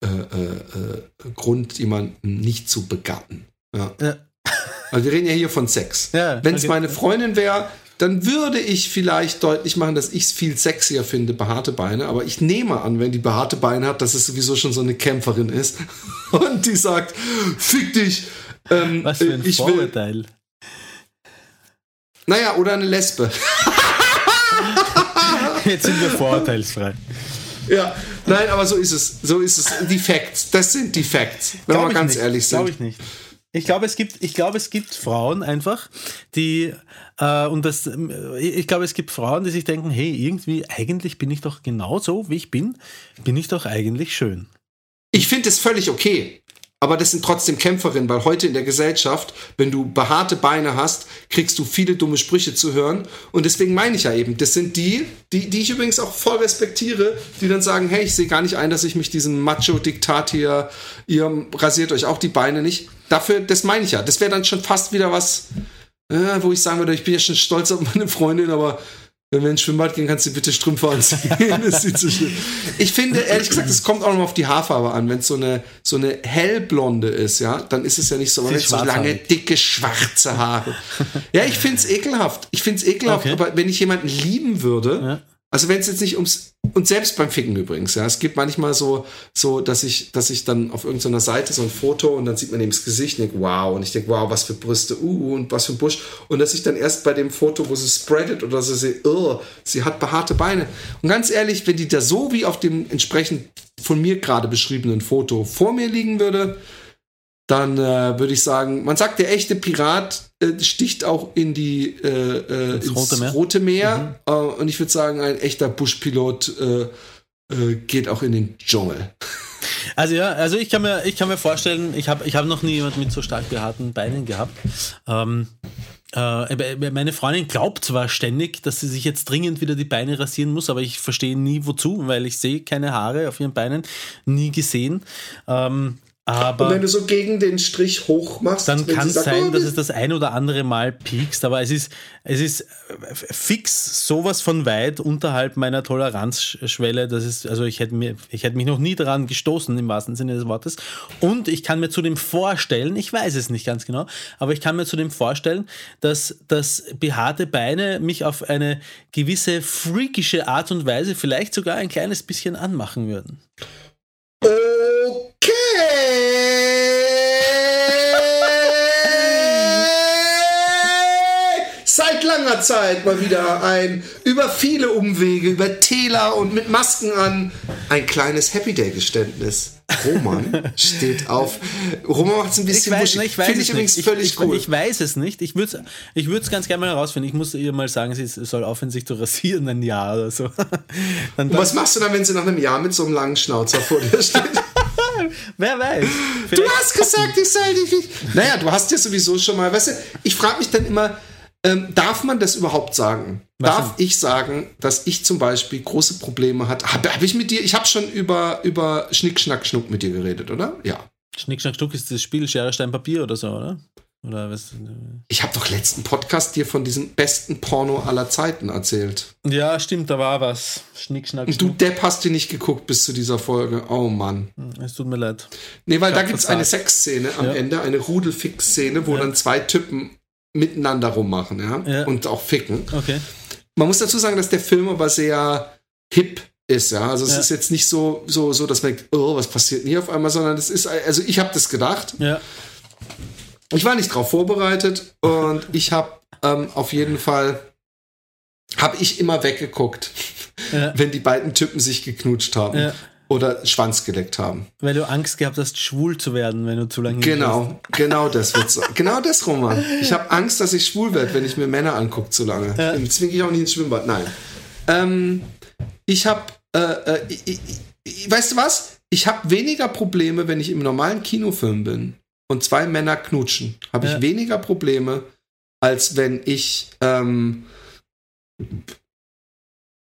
äh, äh, äh, Grund, jemanden nicht zu begatten. Ja. Ja. Also wir reden ja hier von Sex. Ja, Wenn es okay. meine Freundin wäre, dann würde ich vielleicht deutlich machen, dass ich es viel sexier finde, behaarte Beine. Aber ich nehme an, wenn die behaarte Beine hat, dass es sowieso schon so eine Kämpferin ist. Und die sagt, fick dich. Ähm, Was für ein ich will, Vorurteil. naja, oder eine Lesbe. Jetzt sind wir vorurteilsfrei. Ja, nein, aber so ist es. So ist es. Die Facts. Das sind die Facts. Wenn wir ich ganz nicht. ehrlich Glaube sind. ich nicht. Ich glaube, es gibt, ich glaube, es gibt Frauen einfach, die äh, und das, äh, ich glaube, es gibt Frauen, die sich denken, hey, irgendwie, eigentlich bin ich doch genau so, wie ich bin, bin ich doch eigentlich schön. Ich finde es völlig okay. Aber das sind trotzdem Kämpferinnen, weil heute in der Gesellschaft, wenn du behaarte Beine hast, kriegst du viele dumme Sprüche zu hören. Und deswegen meine ich ja eben, das sind die, die, die ich übrigens auch voll respektiere, die dann sagen, hey, ich sehe gar nicht ein, dass ich mich diesem Macho-Diktat hier, ihr rasiert euch auch die Beine nicht. Dafür, das meine ich ja. Das wäre dann schon fast wieder was, äh, wo ich sagen würde, ich bin ja schon stolz auf meine Freundin, aber wenn wir ins Schwimmbad gehen, kannst du bitte Strümpfe anziehen. das sieht so schlimm. Ich finde, ehrlich gesagt, es kommt auch noch mal auf die Haarfarbe an. Wenn es so eine, so eine hellblonde ist, ja, dann ist es ja nicht so, aber wenn so lange, dicke, schwarze Haare. Ja, ich finde es ekelhaft. Ich finde es ekelhaft, Okay. aber wenn ich jemanden lieben würde, Ja. Also wenn es jetzt nicht ums und selbst beim Ficken übrigens, ja, es gibt manchmal so, so, dass ich, dass ich dann auf irgendeiner Seite so ein Foto und dann sieht man eben das Gesicht und denke, wow, und ich denke, wow, was für Brüste, uh, und was für ein Busch. Und dass ich dann erst bei dem Foto, wo sie spreadet oder so sehe, oh, sie hat behaarte Beine. Und ganz ehrlich, wenn die da so wie auf dem entsprechend von mir gerade beschriebenen Foto vor mir liegen würde, dann äh, würde ich sagen, man sagt, der echte Pirat äh, sticht auch in die äh, äh, ins, Rote Meer. Rote Meer. Äh, und ich würde sagen, ein echter Buschpilot äh, geht auch in den Dschungel. Also ja, also ich kann mir, ich kann mir vorstellen, ich habe ich hab noch nie jemand mit so stark behaarten Beinen gehabt. Ähm, äh, meine Freundin glaubt zwar ständig, dass sie sich jetzt dringend wieder die Beine rasieren muss, aber ich verstehe nie wozu, weil ich sehe keine Haare auf ihren Beinen, nie gesehen. Ähm, Und aber wenn du so gegen den Strich hoch machst, dann kann es sein, oh, dass es das ein oder andere Mal piekst, aber es ist, es ist äh, fix sowas von weit unterhalb meiner Toleranzschwelle. Das ist, also ich hätte, mir, ich hätte mich noch nie daran gestoßen, im wahrsten Sinne des Wortes. Und ich kann mir zudem vorstellen, ich weiß es nicht ganz genau, aber ich kann mir zudem vorstellen, dass, dass behaarte Beine mich auf eine gewisse freakische Art und Weise vielleicht sogar ein kleines bisschen anmachen würden. Okay. Seit langer Zeit mal wieder ein über viele Umwege, über Täler und mit Masken an ein kleines Happy Day Geständnis. Roman steht auf. Roman macht es ein bisschen wuschig. ich weiß Finde es ich übrigens nicht. völlig ich, cool. Ich, ich weiß es nicht. Ich würde es ich würd's ganz gerne mal herausfinden. Ich muss ihr mal sagen, sie soll aufhören, sich zu rasieren, ein Jahr oder so. Was machst du dann, wenn sie nach einem Jahr mit so einem langen Schnauzer vor dir steht? wer weiß. Du hast gesagt, ich soll dich nicht. Naja, du hast ja sowieso schon mal, weißt du, ich frage mich dann immer, ähm, darf man das überhaupt sagen? Was darf ich sagen, dass ich zum Beispiel große Probleme hatte? Habe hab ich mit dir, ich habe schon über, über Schnick, Schnack, Schnuck mit dir geredet, oder? Ja. Schnick, Schnack, Schnuck ist das Spiel Schere, Stein, Papier oder so, oder? Oder was? Ich habe doch letzten Podcast dir von diesem besten Porno aller Zeiten erzählt. Ja, stimmt, da war was. Schnick, Schnack, Und du Schnuck. Depp hast dir nicht geguckt bis zu dieser Folge. Oh Mann. Es tut mir leid. Nee, weil Ich da gibt es eine Sexszene am Ja. Ende, eine Rudelfix-Szene, wo Ja. dann zwei Typen miteinander rummachen, ja? Ja. Und auch ficken. Okay. Man muss dazu sagen, dass der Film aber sehr hip ist, ja. Also es Ja. ist jetzt nicht so, so, so, dass man denkt, oh, was passiert denn hier auf einmal, sondern es ist, also ich habe das gedacht. Ja. Ich war nicht drauf vorbereitet und ich habe ähm, auf jeden Fall, habe ich immer weggeguckt, Ja. wenn die beiden Typen sich geknutscht haben. Oder Schwanz geleckt haben. Weil du Angst gehabt hast, schwul zu werden, wenn du zu lange Genau, genau das wird so. Genau das, Roman. Ich habe Angst, dass ich schwul werde, wenn ich mir Männer angucke zu lange. Ja. Dann zwinge ich auch nicht ins Schwimmbad. Nein. Ähm, ich habe, äh, äh, ich, ich, weißt du was? Ich habe weniger Probleme, wenn ich im normalen Kinofilm bin und zwei Männer knutschen. Habe ich Ja. weniger Probleme, als wenn ich ähm,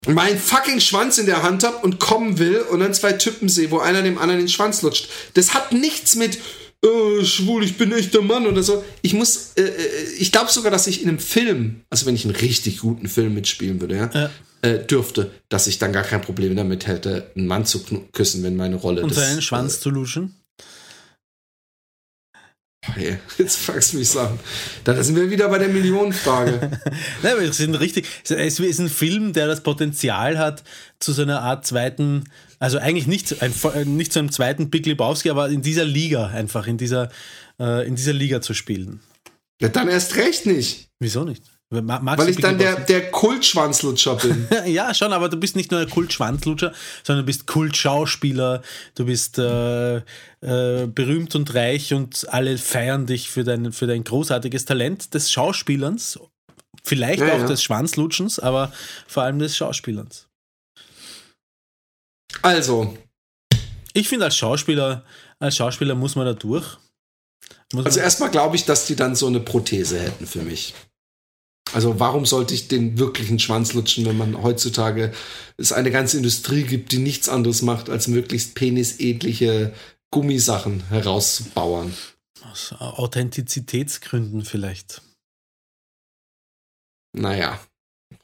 meinen fucking Schwanz in der Hand habe und kommen will und dann zwei Typen sehe, wo einer dem anderen den Schwanz lutscht. Das hat nichts mit äh, schwul, ich bin echter Mann oder so. Ich muss, äh, äh, ich glaube sogar, dass ich in einem Film, also wenn ich einen richtig guten Film mitspielen würde, ja, Ja. Äh, dürfte, dass ich dann gar kein Problem damit hätte, einen Mann zu küssen, wenn meine Rolle Und das, seinen Schwanz zu luschen. Hey, jetzt fragst du mich Sachen. Da sind wir wieder bei der Millionenfrage. Nein, ist ein richtig, es ist ein Film, der das Potenzial hat, zu so einer Art zweiten, also eigentlich nicht, ein, nicht zu einem zweiten Big Lebowski, aber in dieser Liga einfach, in dieser, äh, in dieser Liga zu spielen. ja, dann erst recht nicht. Wieso nicht? Magst Weil ich dann der, der Kultschwanzlutscher bin. Ja, schon, aber du bist nicht nur ein Kultschwanzlutscher, sondern du bist Kultschauspieler, du bist äh, äh, berühmt und reich und alle feiern dich für dein, für dein großartiges Talent des Schauspielerns, vielleicht Ja, auch ja. des Schwanzlutschens, aber vor allem des Schauspielerns. Also, Ich finde, als Schauspieler, als Schauspieler muss man da durch. Muss also erstmal glaube ich, dass die dann so eine Prothese hätten für mich. Also warum sollte ich den wirklichen Schwanz lutschen, wenn man heutzutage es eine ganze Industrie gibt, die nichts anderes macht, als möglichst penisähnliche Gummisachen herauszubauern. aus Authentizitätsgründen vielleicht. Naja,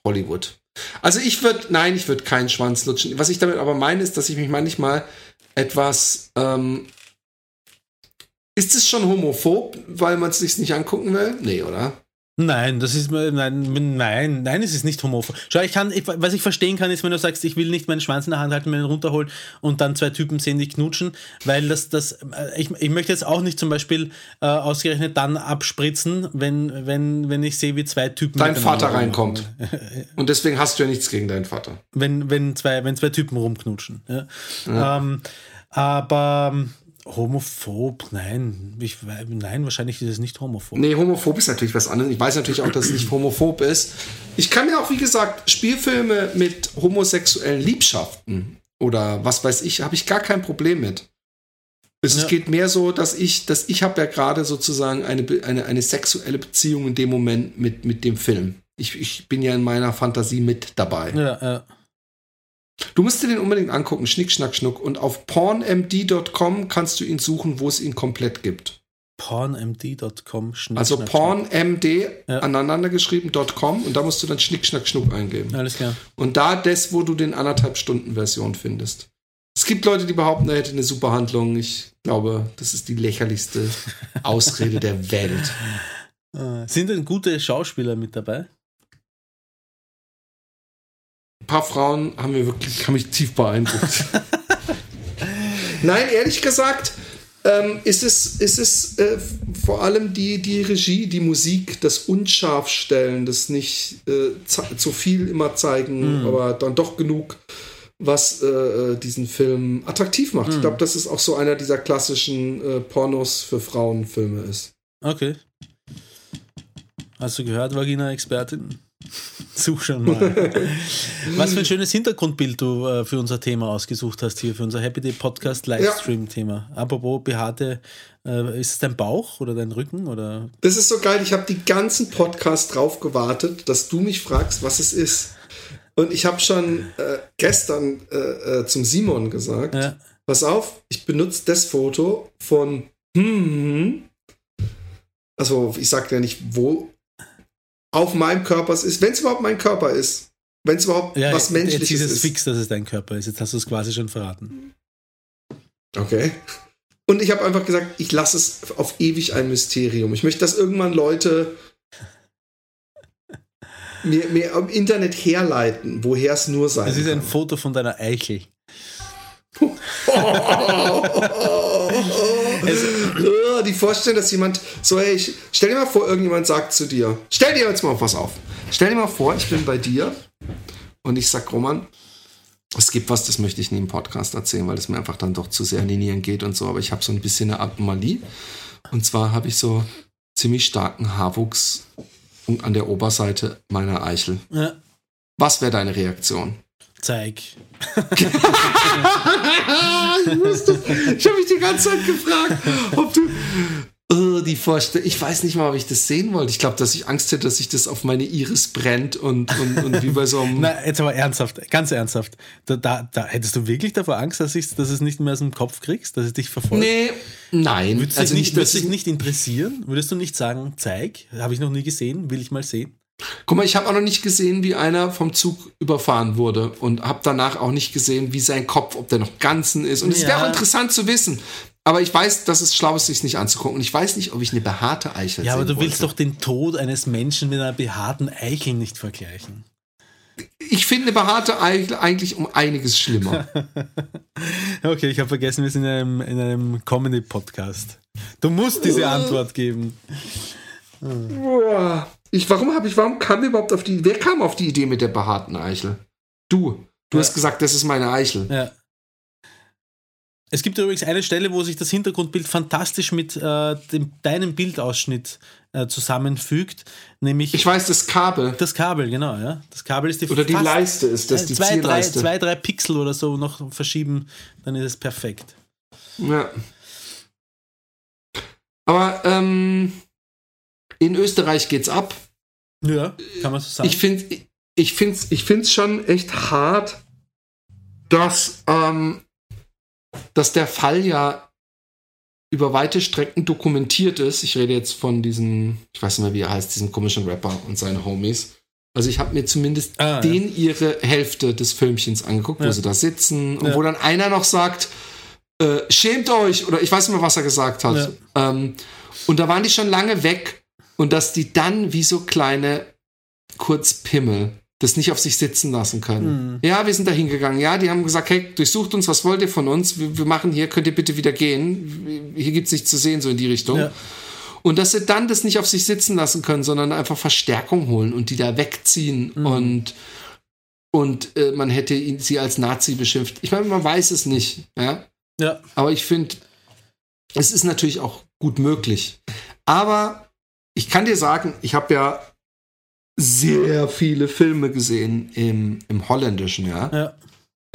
Hollywood. Also ich würde, nein, ich würde keinen Schwanz lutschen. Was ich damit aber meine, ist, dass ich mich manchmal etwas, ähm, ist es schon homophob, weil man es sich nicht angucken will? Nee, oder? Nein, das ist nein, nein, nein, es ist nicht homophob. Schau, ich kann, ich, was ich verstehen kann, ist, wenn du sagst, ich will nicht meinen Schwanz in der Hand halten, mir den runterholen und dann zwei Typen sehen, die knutschen, weil das, das, äh, ich, ich möchte jetzt auch nicht zum Beispiel äh, ausgerechnet dann abspritzen, wenn, wenn, wenn ich sehe, wie zwei Typen. Dein Vater rummachen. reinkommt. Und deswegen hast du ja nichts gegen deinen Vater. Wenn, wenn, zwei, wenn zwei Typen rumknutschen. Ja. Ähm, aber homophob, nein. Ich, nein, wahrscheinlich ist es nicht homophob. Nee, homophob ist natürlich was anderes. Ich weiß natürlich auch, dass es nicht homophob ist. Ich kann mir auch, wie gesagt, Spielfilme mit homosexuellen Liebschaften oder was weiß ich, habe ich gar kein Problem mit. Es Ja. geht mehr so, dass ich, dass ich habe ja gerade sozusagen eine, eine, eine sexuelle Beziehung in dem Moment mit, mit dem Film. Ich, ich bin ja in meiner Fantasie mit dabei. Ja, ja. Du musst dir den unbedingt angucken, Schnick, Schnack, Schnuck. Und auf pornmd.com kannst du ihn suchen, wo es ihn komplett gibt. pornmd.com. Schnick, Also schnack, pornmd Ja. aneinander geschrieben.com und da musst du dann Schnick, Schnack, Schnuck eingeben. Alles klar. Und da das, wo du den anderthalb Stunden Version findest. Es gibt Leute, die behaupten, er hätte eine super Handlung. Ich glaube, das ist die lächerlichste Ausrede der Welt. Äh, Sind denn gute Schauspieler mit dabei? Ein paar Frauen haben mir wirklich, haben mich tief beeindruckt. Nein, ehrlich gesagt, ähm, ist es, ist es äh, vor allem die, die Regie, die Musik, das Unscharfstellen, das nicht äh, zu viel immer zeigen, aber dann doch genug, was äh, diesen Film attraktiv macht. Ich glaube, dass es auch so einer dieser klassischen äh, Pornos für Frauenfilme ist. Okay. Hast du gehört, Vagina-Expertin? Such schon mal. Was für ein schönes Hintergrundbild du äh, für unser Thema ausgesucht hast hier, für unser Happy Day Podcast Livestream-Thema. Apropos behaarte, äh, ist es dein Bauch oder dein Rücken oder Das ist so geil. Ich habe die ganzen Podcast drauf gewartet, dass du mich fragst, was es ist. Und ich habe schon äh, gestern äh, äh, zum Simon gesagt, Ja. pass auf, ich benutze das Foto von hm, also ich sage ja nicht, wo auf meinem Körper es ist, wenn es überhaupt mein Körper ist, wenn es überhaupt ja, was jetzt ist Menschliches es ist. fix, dass es dein Körper ist. Jetzt hast du es quasi schon verraten. Okay. Und ich habe einfach gesagt, ich lasse es auf ewig ein Mysterium. Ich möchte, dass irgendwann Leute mir, mir im Internet herleiten, woher es nur sein Es ist ein kann. Foto von deiner Eichel. Oh, die Vorstellung, dass jemand so, hey, ich, stell dir mal vor, irgendjemand sagt zu dir, stell dir jetzt mal was auf. Stell dir mal vor, ich bin bei dir und ich sag, Roman, es gibt was, das möchte ich nie im Podcast erzählen, weil es mir einfach dann doch zu sehr an die Nieren geht und so, aber ich habe so ein bisschen eine Anomalie. Und zwar habe ich so ziemlich starken Haarwuchs an der Oberseite meiner Eichel. Ja, Was wäre deine Reaktion? Zeig. ich wusste, ich habe mich die ganze Zeit gefragt, ob du. Oh, die Vorstellung. Ich weiß nicht mal, ob ich das sehen wollte. Ich glaube, dass ich Angst hätte, dass sich das auf meine Iris brennt und, und, und wie bei so einem. Na, jetzt aber ernsthaft, ganz ernsthaft. Da, da, da hättest du wirklich davor Angst, dass, ich, dass es nicht mehr aus dem Kopf kriegst, dass es dich verfolgt? nee, nein. Würdest also dich nicht, nicht, würdest dich ich, nicht interessieren? Würdest du nicht sagen, zeig? Habe ich noch nie gesehen, will ich mal sehen? Guck mal, ich habe auch noch nicht gesehen, wie einer vom Zug überfahren wurde und habe danach auch nicht gesehen, wie sein Kopf, ob der noch ganzen ist. Und es wäre Ja. auch interessant zu wissen. Aber ich weiß, dass es schlau ist, sich nicht anzugucken. Und ich weiß nicht, ob ich eine behaarte Eichel Ja, aber du willst wollte. doch den Tod eines Menschen mit einer behaarten Eichel nicht vergleichen. Ich finde behaarte Eichel eigentlich um einiges schlimmer. Okay, ich habe vergessen, wir sind in einem, in einem Comedy-Podcast. Du musst diese Antwort geben. Boah. Ich, warum habe ich, warum kam überhaupt auf die, wer kam auf die Idee mit der behaarten Eichel? Du. Du Ja. hast gesagt, das ist meine Eichel. Ja. Es gibt übrigens eine Stelle, wo sich das Hintergrundbild fantastisch mit äh, dem, deinem Bildausschnitt äh, zusammenfügt, nämlich Ich weiß, das Kabel. das Kabel, genau, ja. Das Kabel ist die Oder die Leiste ist das, die zwei, drei, Zierleiste. zwei, drei Pixel oder so noch verschieben, dann ist es perfekt. Ja. Aber ähm, in Österreich geht's ab. Ja, kann man so sagen. Ich finde ich find's, ich find's schon echt hart, dass, ähm, dass der Fall ja über weite Strecken dokumentiert ist. Ich rede jetzt von diesem, ich weiß nicht mehr, wie er heißt, diesem komischen Rapper und seine Homies. Also ich habe mir zumindest Ah, ja. den ihre Hälfte des Filmchens angeguckt, wo Ja. sie da sitzen und Ja. wo dann einer noch sagt, äh, schämt euch oder ich weiß nicht mehr, was er gesagt hat. Ähm, und da waren die schon lange weg und dass die dann wie so kleine Kurzpimmel das nicht auf sich sitzen lassen können. Mhm. Ja, wir sind da hingegangen. Ja, die haben gesagt, hey, durchsucht uns, was wollt ihr von uns? Wir, wir machen hier, könnt ihr bitte wieder gehen? Hier gibt's nichts zu sehen, so in die Richtung. Ja. Und dass sie dann das nicht auf sich sitzen lassen können, sondern einfach Verstärkung holen und die da wegziehen Mhm. und und äh, man hätte ihn, sie als Nazi beschimpft. Ich meine, man weiß es nicht, ja. ja, Aber ich finde, es ist natürlich auch gut möglich. Aber ich kann dir sagen, ich habe ja sehr viele Filme gesehen im, im Holländischen, ja, ja,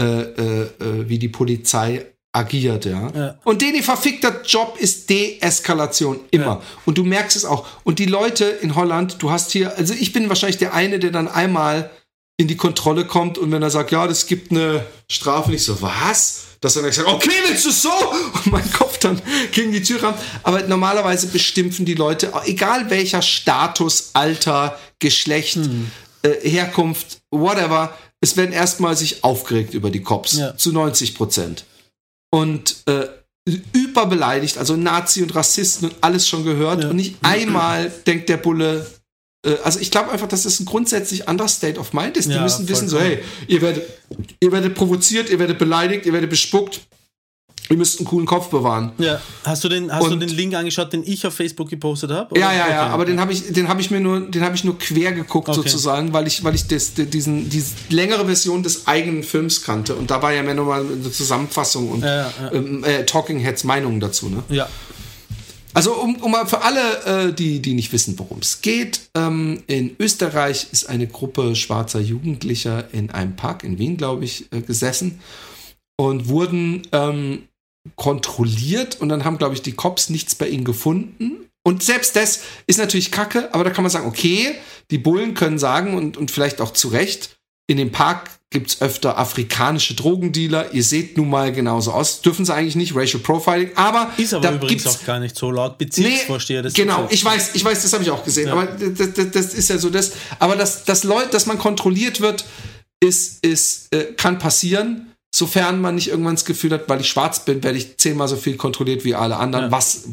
äh, äh, äh, wie die Polizei agiert, ja. Ja. Und denen verfickter Job ist Deeskalation immer. Ja. Und du merkst es auch. Und die Leute in Holland, du hast hier, also ich bin wahrscheinlich der eine, der dann einmal in die Kontrolle kommt und wenn er sagt, ja, das gibt eine Strafe, nicht so, was? Dass er dann sagt, okay, willst du so? Und mein Kopf dann gegen die Tür rammt. Aber normalerweise bestimpfen die Leute, egal welcher Status, Alter, Geschlecht, äh, Herkunft, whatever, es werden erstmal sich aufgeregt über die Cops. Ja. Zu 90 Prozent. Und äh, überbeleidigt, also Nazi und Rassisten und alles schon gehört. Ja. Und nicht einmal denkt der Bulle, also ich glaube einfach, dass das ein grundsätzlich anderer State of Mind ist. Die Ja, müssen wissen, so, hey, ihr werdet, ihr werdet provoziert, ihr werdet beleidigt, ihr werdet bespuckt. Ihr müsst einen coolen Kopf bewahren. ja. Hast, du den, hast du Und- den Link angeschaut, den ich auf Facebook gepostet habe? Ja, ja, ja, aber den habe ich, den habe ich mir nur, den habe ich nur quer geguckt Okay. sozusagen, weil ich, weil ich das, diesen, diese längere Version des eigenen Films kannte und da war ja mehr nochmal eine Zusammenfassung und Ja, ja. Ähm, äh, Talking Heads Meinungen dazu, ne? Ja, Also um, um mal für alle, äh, die, die nicht wissen, worum es geht, ähm, in Österreich ist eine Gruppe schwarzer Jugendlicher in einem Park in Wien, glaube ich, äh, gesessen und wurden ähm, kontrolliert und dann haben, glaube ich, die Cops nichts bei ihnen gefunden. Und selbst das ist natürlich kacke, aber da kann man sagen, okay, die Bullen können sagen und, und vielleicht auch zu Recht, in dem Park gibt's öfter afrikanische Drogendealer. Ihr seht nun mal genauso aus. Dürfen sie eigentlich nicht, Racial Profiling, aber ist aber da übrigens gibt's auch gar nicht so laut. Bezirksvorsteher des genau, ich weiß, ich weiß, das habe ich auch gesehen. Aber das, das, das ist ja so das. Aber dass, dass Leute, dass man kontrolliert wird, ist, ist, äh, kann passieren, sofern man nicht irgendwann das Gefühl hat, weil ich schwarz bin, werde ich zehnmal so viel kontrolliert wie alle anderen, Ja. was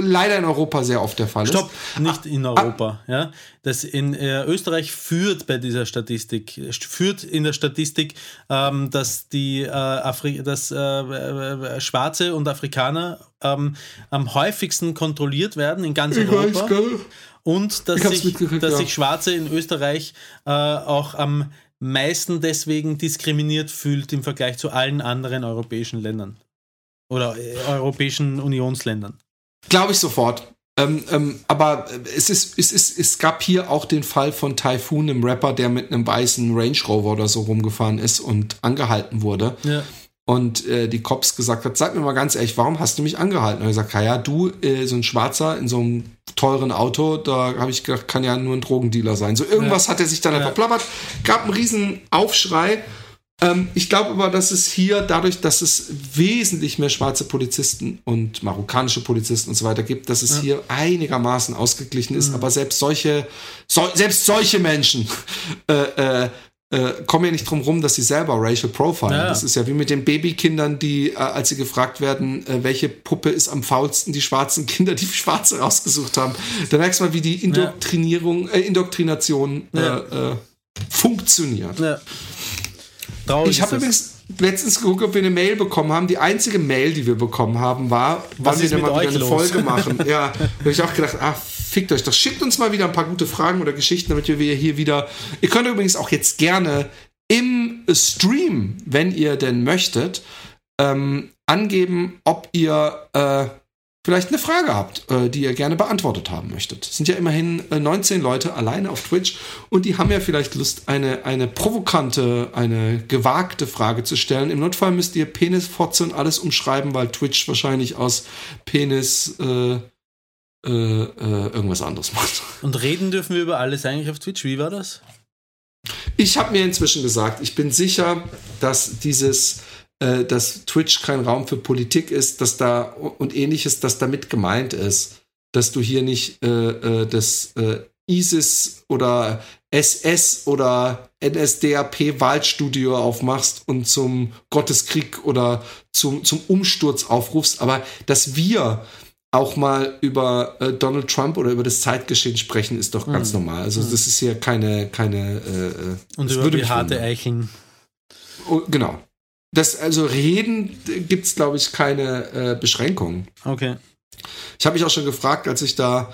leider in Europa sehr oft der Fall Stopp, ist. nicht in Europa. Ja, das in äh, Österreich führt bei dieser Statistik, führt in der Statistik, ähm, dass die äh, Afri dass, äh, äh, Schwarze und Afrikaner ähm, am häufigsten kontrolliert werden in ganz Europa. gell? Und dass, Ich sich, dass ja. sich Schwarze in Österreich äh, auch am meisten deswegen diskriminiert fühlt im Vergleich zu allen anderen europäischen Ländern. Oder äh, europäischen Unionsländern. Glaube ich sofort. Ähm, ähm, aber es, ist, es, ist, es gab hier auch den Fall von Typhoon, einem Rapper, der mit einem weißen Range Rover oder so rumgefahren ist und angehalten wurde. Ja. Und äh, die Cops gesagt hat, sag mir mal ganz ehrlich, warum hast du mich angehalten? Und er sagt, ja, du, äh, so ein Schwarzer in so einem teuren Auto, da habe ich gedacht, kann ja nur ein Drogendealer sein. So irgendwas hat er sich dann einfach plappert. Gab einen riesen Aufschrei. Ähm, ich glaube aber, dass es hier dadurch, dass es wesentlich mehr schwarze Polizisten und marokkanische Polizisten und so weiter gibt, dass es hier einigermaßen ausgeglichen Mhm. ist. Aber selbst solche, so, selbst solche Menschen äh, äh, äh, kommen ja nicht drum rum, dass sie selber Racial Profiling. Ja. Das ist ja wie mit den Babykindern, die, äh, als sie gefragt werden, äh, welche Puppe ist am faulsten, die schwarzen Kinder, die Schwarze rausgesucht haben. Da merkst du mal, wie die Indoktrinierung, äh, Indoktrination Ja. äh, äh, funktioniert. Ja. Traurig Ich habe übrigens, letztens geguckt, ob wir eine Mail bekommen haben. Die einzige Mail, die wir bekommen haben, war, wann wir denn mal wieder eine los? Folge machen. Ja, da habe ich auch gedacht, ah, fickt euch doch. Schickt uns mal wieder ein paar gute Fragen oder Geschichten, damit wir hier wieder. Ihr könnt übrigens auch jetzt gerne im Stream, wenn ihr denn möchtet, ähm, angeben, ob ihr äh, vielleicht eine Frage habt, äh, die ihr gerne beantwortet haben möchtet. Es sind ja immerhin äh, 19 Leute alleine auf Twitch und die haben ja vielleicht Lust, eine, eine provokante, eine gewagte Frage zu stellen. Im Notfall müsst ihr Penis, Fotze und alles umschreiben, weil Twitch wahrscheinlich aus Penis äh, äh, äh, irgendwas anderes macht. Und reden dürfen wir über alles eigentlich auf Twitch. Wie war das? Ich habe mir inzwischen gesagt, ich bin sicher, dass dieses, äh, dass Twitch kein Raum für Politik ist, dass da und ähnliches, dass damit gemeint ist, dass du hier nicht äh, äh, das äh, ISIS oder SS oder NSDAP Wahlstudio aufmachst und zum Gotteskrieg oder zum, zum Umsturz aufrufst, aber dass wir auch mal über äh, Donald Trump oder über das Zeitgeschehen sprechen, ist doch ganz normal. Also das ist hier keine, keine äh, äh, Und über würde die harte wundern. Eicheln. Oh, genau. Das, also reden gibt es, glaube ich, keine äh, Beschränkungen. Okay. Ich habe mich auch schon gefragt, als ich da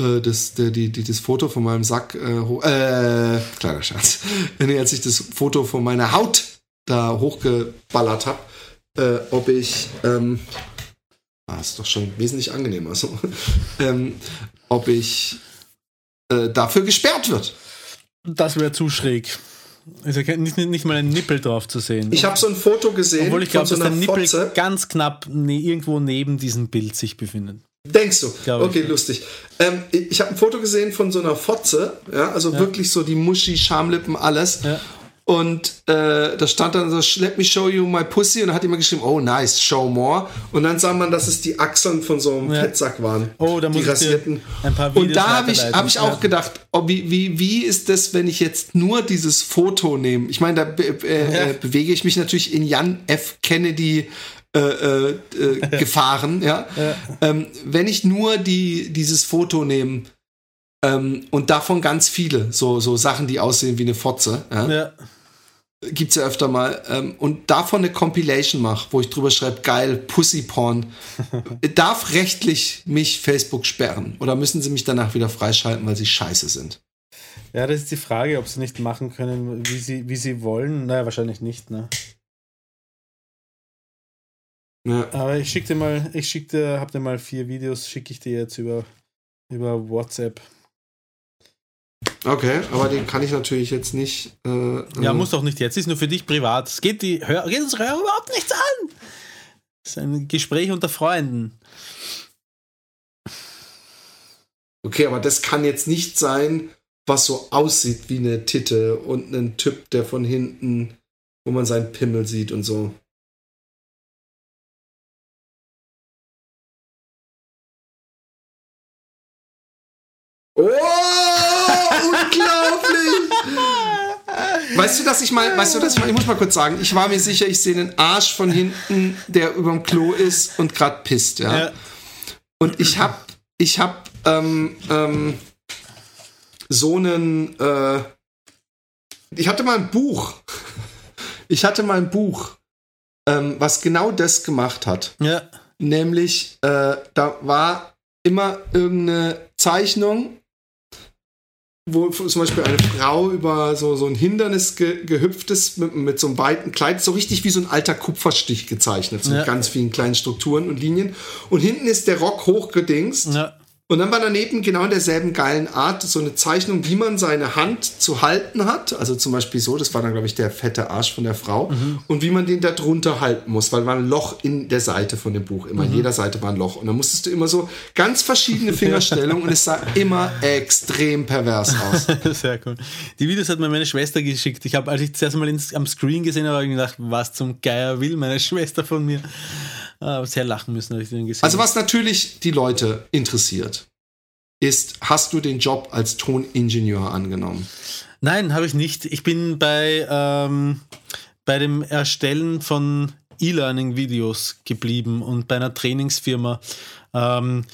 äh, das, der, die, die, das Foto von meinem Sack, äh, äh, kleiner Schatz, nee, als ich das Foto von meiner Haut da hochgeballert habe, äh, ob ich, ähm, ah, ist doch schon wesentlich angenehmer so, ähm, ob ich äh, dafür gesperrt wird. Das wäre zu schräg. Also nicht, nicht mal ein Nippel drauf zu sehen. Ich habe so ein Foto gesehen Obwohl ich glaube, von dass so der einer Nippel Fotze. ganz knapp ne, irgendwo neben diesem Bild sich befindet. Denkst du? Glaube ich. okay, lustig. Ähm, ich habe ein Foto gesehen von so einer Fotze, ja, also wirklich so die Muschi, Schamlippen, alles. Ja. Und äh, da stand dann so, let me show you my pussy. Und dann hat jemand geschrieben, oh nice, show more. Und dann sah man, dass es die Achseln von so einem Ja. Fettsack waren. Oh, da die muss ich dir rasierten. ein paar Videos Und da habe ich, hab ich auch Ja. gedacht, oh, wie, wie, wie ist das, wenn ich jetzt nur dieses Foto nehme? Ich meine, da be äh, Ja. äh, bewege ich mich natürlich in Jan F. Kennedy äh, äh, Gefahren, ja. Ähm, wenn ich nur die, dieses Foto nehme ähm, und davon ganz viele, so, so Sachen, die aussehen wie eine Fotze, ja, Ja. Gibt's ja öfter mal, ähm, und davon eine Compilation mache, wo ich drüber schreibe, geil, Pussyporn, darf rechtlich mich Facebook sperren oder müssen sie mich danach wieder freischalten, weil sie scheiße sind? ja, das ist die Frage, ob sie nicht machen können, wie sie, wie sie wollen. Naja, wahrscheinlich nicht, ne? Ja. Aber ich schicke dir mal, ich schicke dir, hab dir mal vier Videos, schicke ich dir jetzt über, über WhatsApp. Okay, aber den kann ich natürlich jetzt nicht. Äh, Ja, äh, muss doch nicht jetzt, ist nur für dich privat. Es geht, die, Hör, geht unsere Hörer überhaupt nichts an. Das ist ein Gespräch unter Freunden. Okay, aber das kann jetzt nicht sein, was so aussieht wie eine Titte und ein Typ, der von hinten, wo man seinen Pimmel sieht und so. Oh, unglaublich! Weißt du, dass ich mal, weißt du, dass ich mal, ich muss mal kurz sagen, ich war mir sicher, ich sehe einen Arsch von hinten, der überm Klo ist und gerade pisst, ja. Ja. Und ich hab, ich hab ähm, ähm, so einen, äh, ich hatte mal ein Buch. Ich hatte mal ein Buch, ähm, was genau das gemacht hat. Ja. Nämlich, äh, da war immer irgendeine Zeichnung, wo zum Beispiel eine Frau über so, so ein Hindernis ge gehüpft ist mit, mit so einem weiten Kleid, so richtig wie so ein alter Kupferstich gezeichnet, so Ja. mit ganz vielen kleinen Strukturen und Linien. Und hinten ist der Rock hochgedingst. ja. Und dann war daneben genau in derselben geilen Art so eine Zeichnung, wie man seine Hand zu halten hat. Also zum Beispiel so, das war dann, glaube ich, der fette Arsch von der Frau. Und wie man den da drunter halten muss, weil war ein Loch in der Seite von dem Buch. Immer, in jeder Seite war ein Loch. Und dann musstest du immer so ganz verschiedene Fingerstellungen und es sah immer extrem pervers aus. Sehr cool. Die Videos hat mir meine Schwester geschickt. Ich habe, als ich zuerst mal ins, am Screen gesehen habe, habe ich gedacht, was zum Geier will meine Schwester von mir. Aber sehr lachen müssen, als ich den gesehen Also was natürlich die Leute interessiert, ist, hast du den Job als Toningenieur angenommen? Nein, habe ich nicht. Ich bin bei, ähm, bei dem Erstellen von E-Learning-Videos geblieben und bei einer Trainingsfirma. Ähm,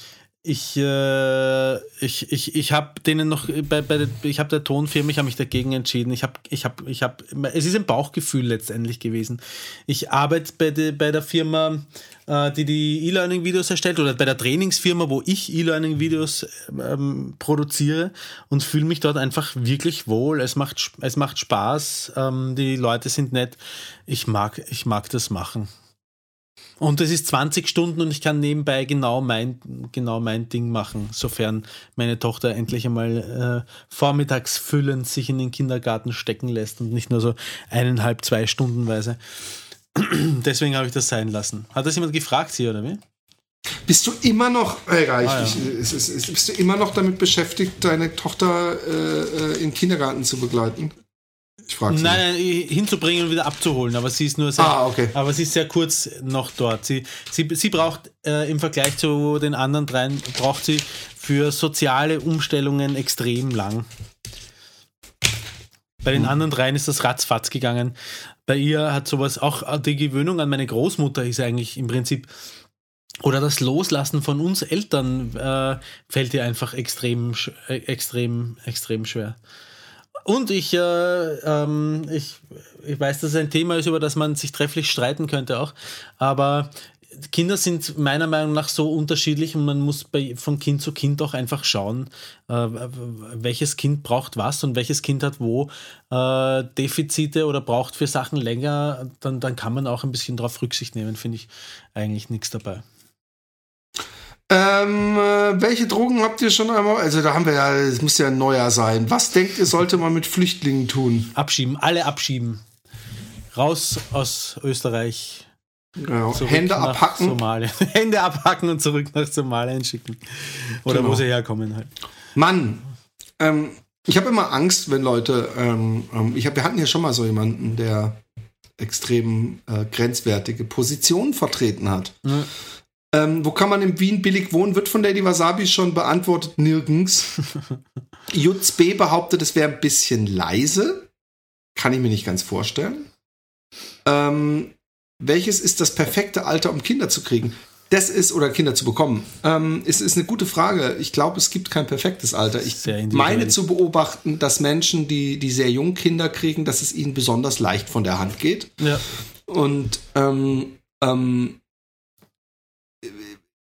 ich, äh, ich, ich, ich habe denen noch, bei, bei, ich habe der Tonfirma, ich habe mich dagegen entschieden. Ich habe, ich habe, ich habe, es ist ein Bauchgefühl letztendlich gewesen. Ich arbeite bei, de, bei der Firma, die die E-Learning-Videos erstellt oder bei der Trainingsfirma, wo ich E-Learning-Videos ähm, produziere und fühle mich dort einfach wirklich wohl. Es macht, es macht Spaß, ähm, die Leute sind nett. Ich mag, ich mag das machen. Und es ist 20 Stunden und ich kann nebenbei genau mein, genau mein Ding machen, sofern meine Tochter endlich einmal äh, vormittags füllend sich in den Kindergarten stecken lässt und nicht nur so eineinhalb, zwei Stundenweise. Deswegen habe ich das sein lassen. Hat das jemand gefragt, Sie oder wie? Bist du immer noch, äh, reich, ah, ja. bist du immer noch damit beschäftigt, deine Tochter äh, äh in den Kindergarten zu begleiten? Ich frage sie. Nein, nein, hinzubringen und wieder abzuholen, aber sie ist nur sehr, ah, okay. aber sie ist sehr kurz noch dort. Sie, sie, sie braucht äh, im Vergleich zu den anderen dreien, braucht sie für soziale Umstellungen extrem lang. Bei den hm. anderen dreien ist das ratzfatz gegangen. Bei ihr hat sowas auch die Gewöhnung an meine Großmutter ist eigentlich im Prinzip oder das Loslassen von uns Eltern äh, fällt ihr einfach extrem, äh, extrem, extrem schwer. Und ich, äh, ähm, ich, ich weiß, dass es ein Thema ist, über das man sich trefflich streiten könnte auch. Aber Kinder sind meiner Meinung nach so unterschiedlich und man muss bei, von Kind zu Kind auch einfach schauen, äh, welches Kind braucht was und welches Kind hat wo äh, Defizite oder braucht für Sachen länger. Dann, dann kann man auch ein bisschen darauf Rücksicht nehmen, finde ich eigentlich nichts dabei. Ähm, äh, welche Drogen habt ihr schon einmal? Also da haben wir ja, es muss ja ein neuer sein. Was denkt ihr, sollte man mit Flüchtlingen tun? Abschieben, alle abschieben. Raus aus Österreich. Genau. Hände abhacken. Somalia. Hände abhacken und zurück nach Somalia schicken. Oder genau. wo sie herkommen halt. Mann, ähm, ich habe immer Angst, wenn Leute, ähm, ähm, ich hab, wir hatten ja schon mal so jemanden, der extrem äh, grenzwertige Positionen vertreten hat. Mhm. Ähm, wo kann man in Wien billig wohnen? Wird von Lady Wasabi schon beantwortet. Nirgends. Jutz B behauptet, es wäre ein bisschen leise. Kann ich mir nicht ganz vorstellen. Ähm, welches ist das perfekte Alter, um Kinder zu kriegen? Das ist, oder Kinder zu bekommen, ähm, ist, ist eine gute Frage. Ich glaube, es gibt kein perfektes Alter. Ich meine zu beobachten, dass Menschen, die, die sehr jung Kinder kriegen, dass es ihnen besonders leicht von der Hand geht. Ja. Und ähm, ähm,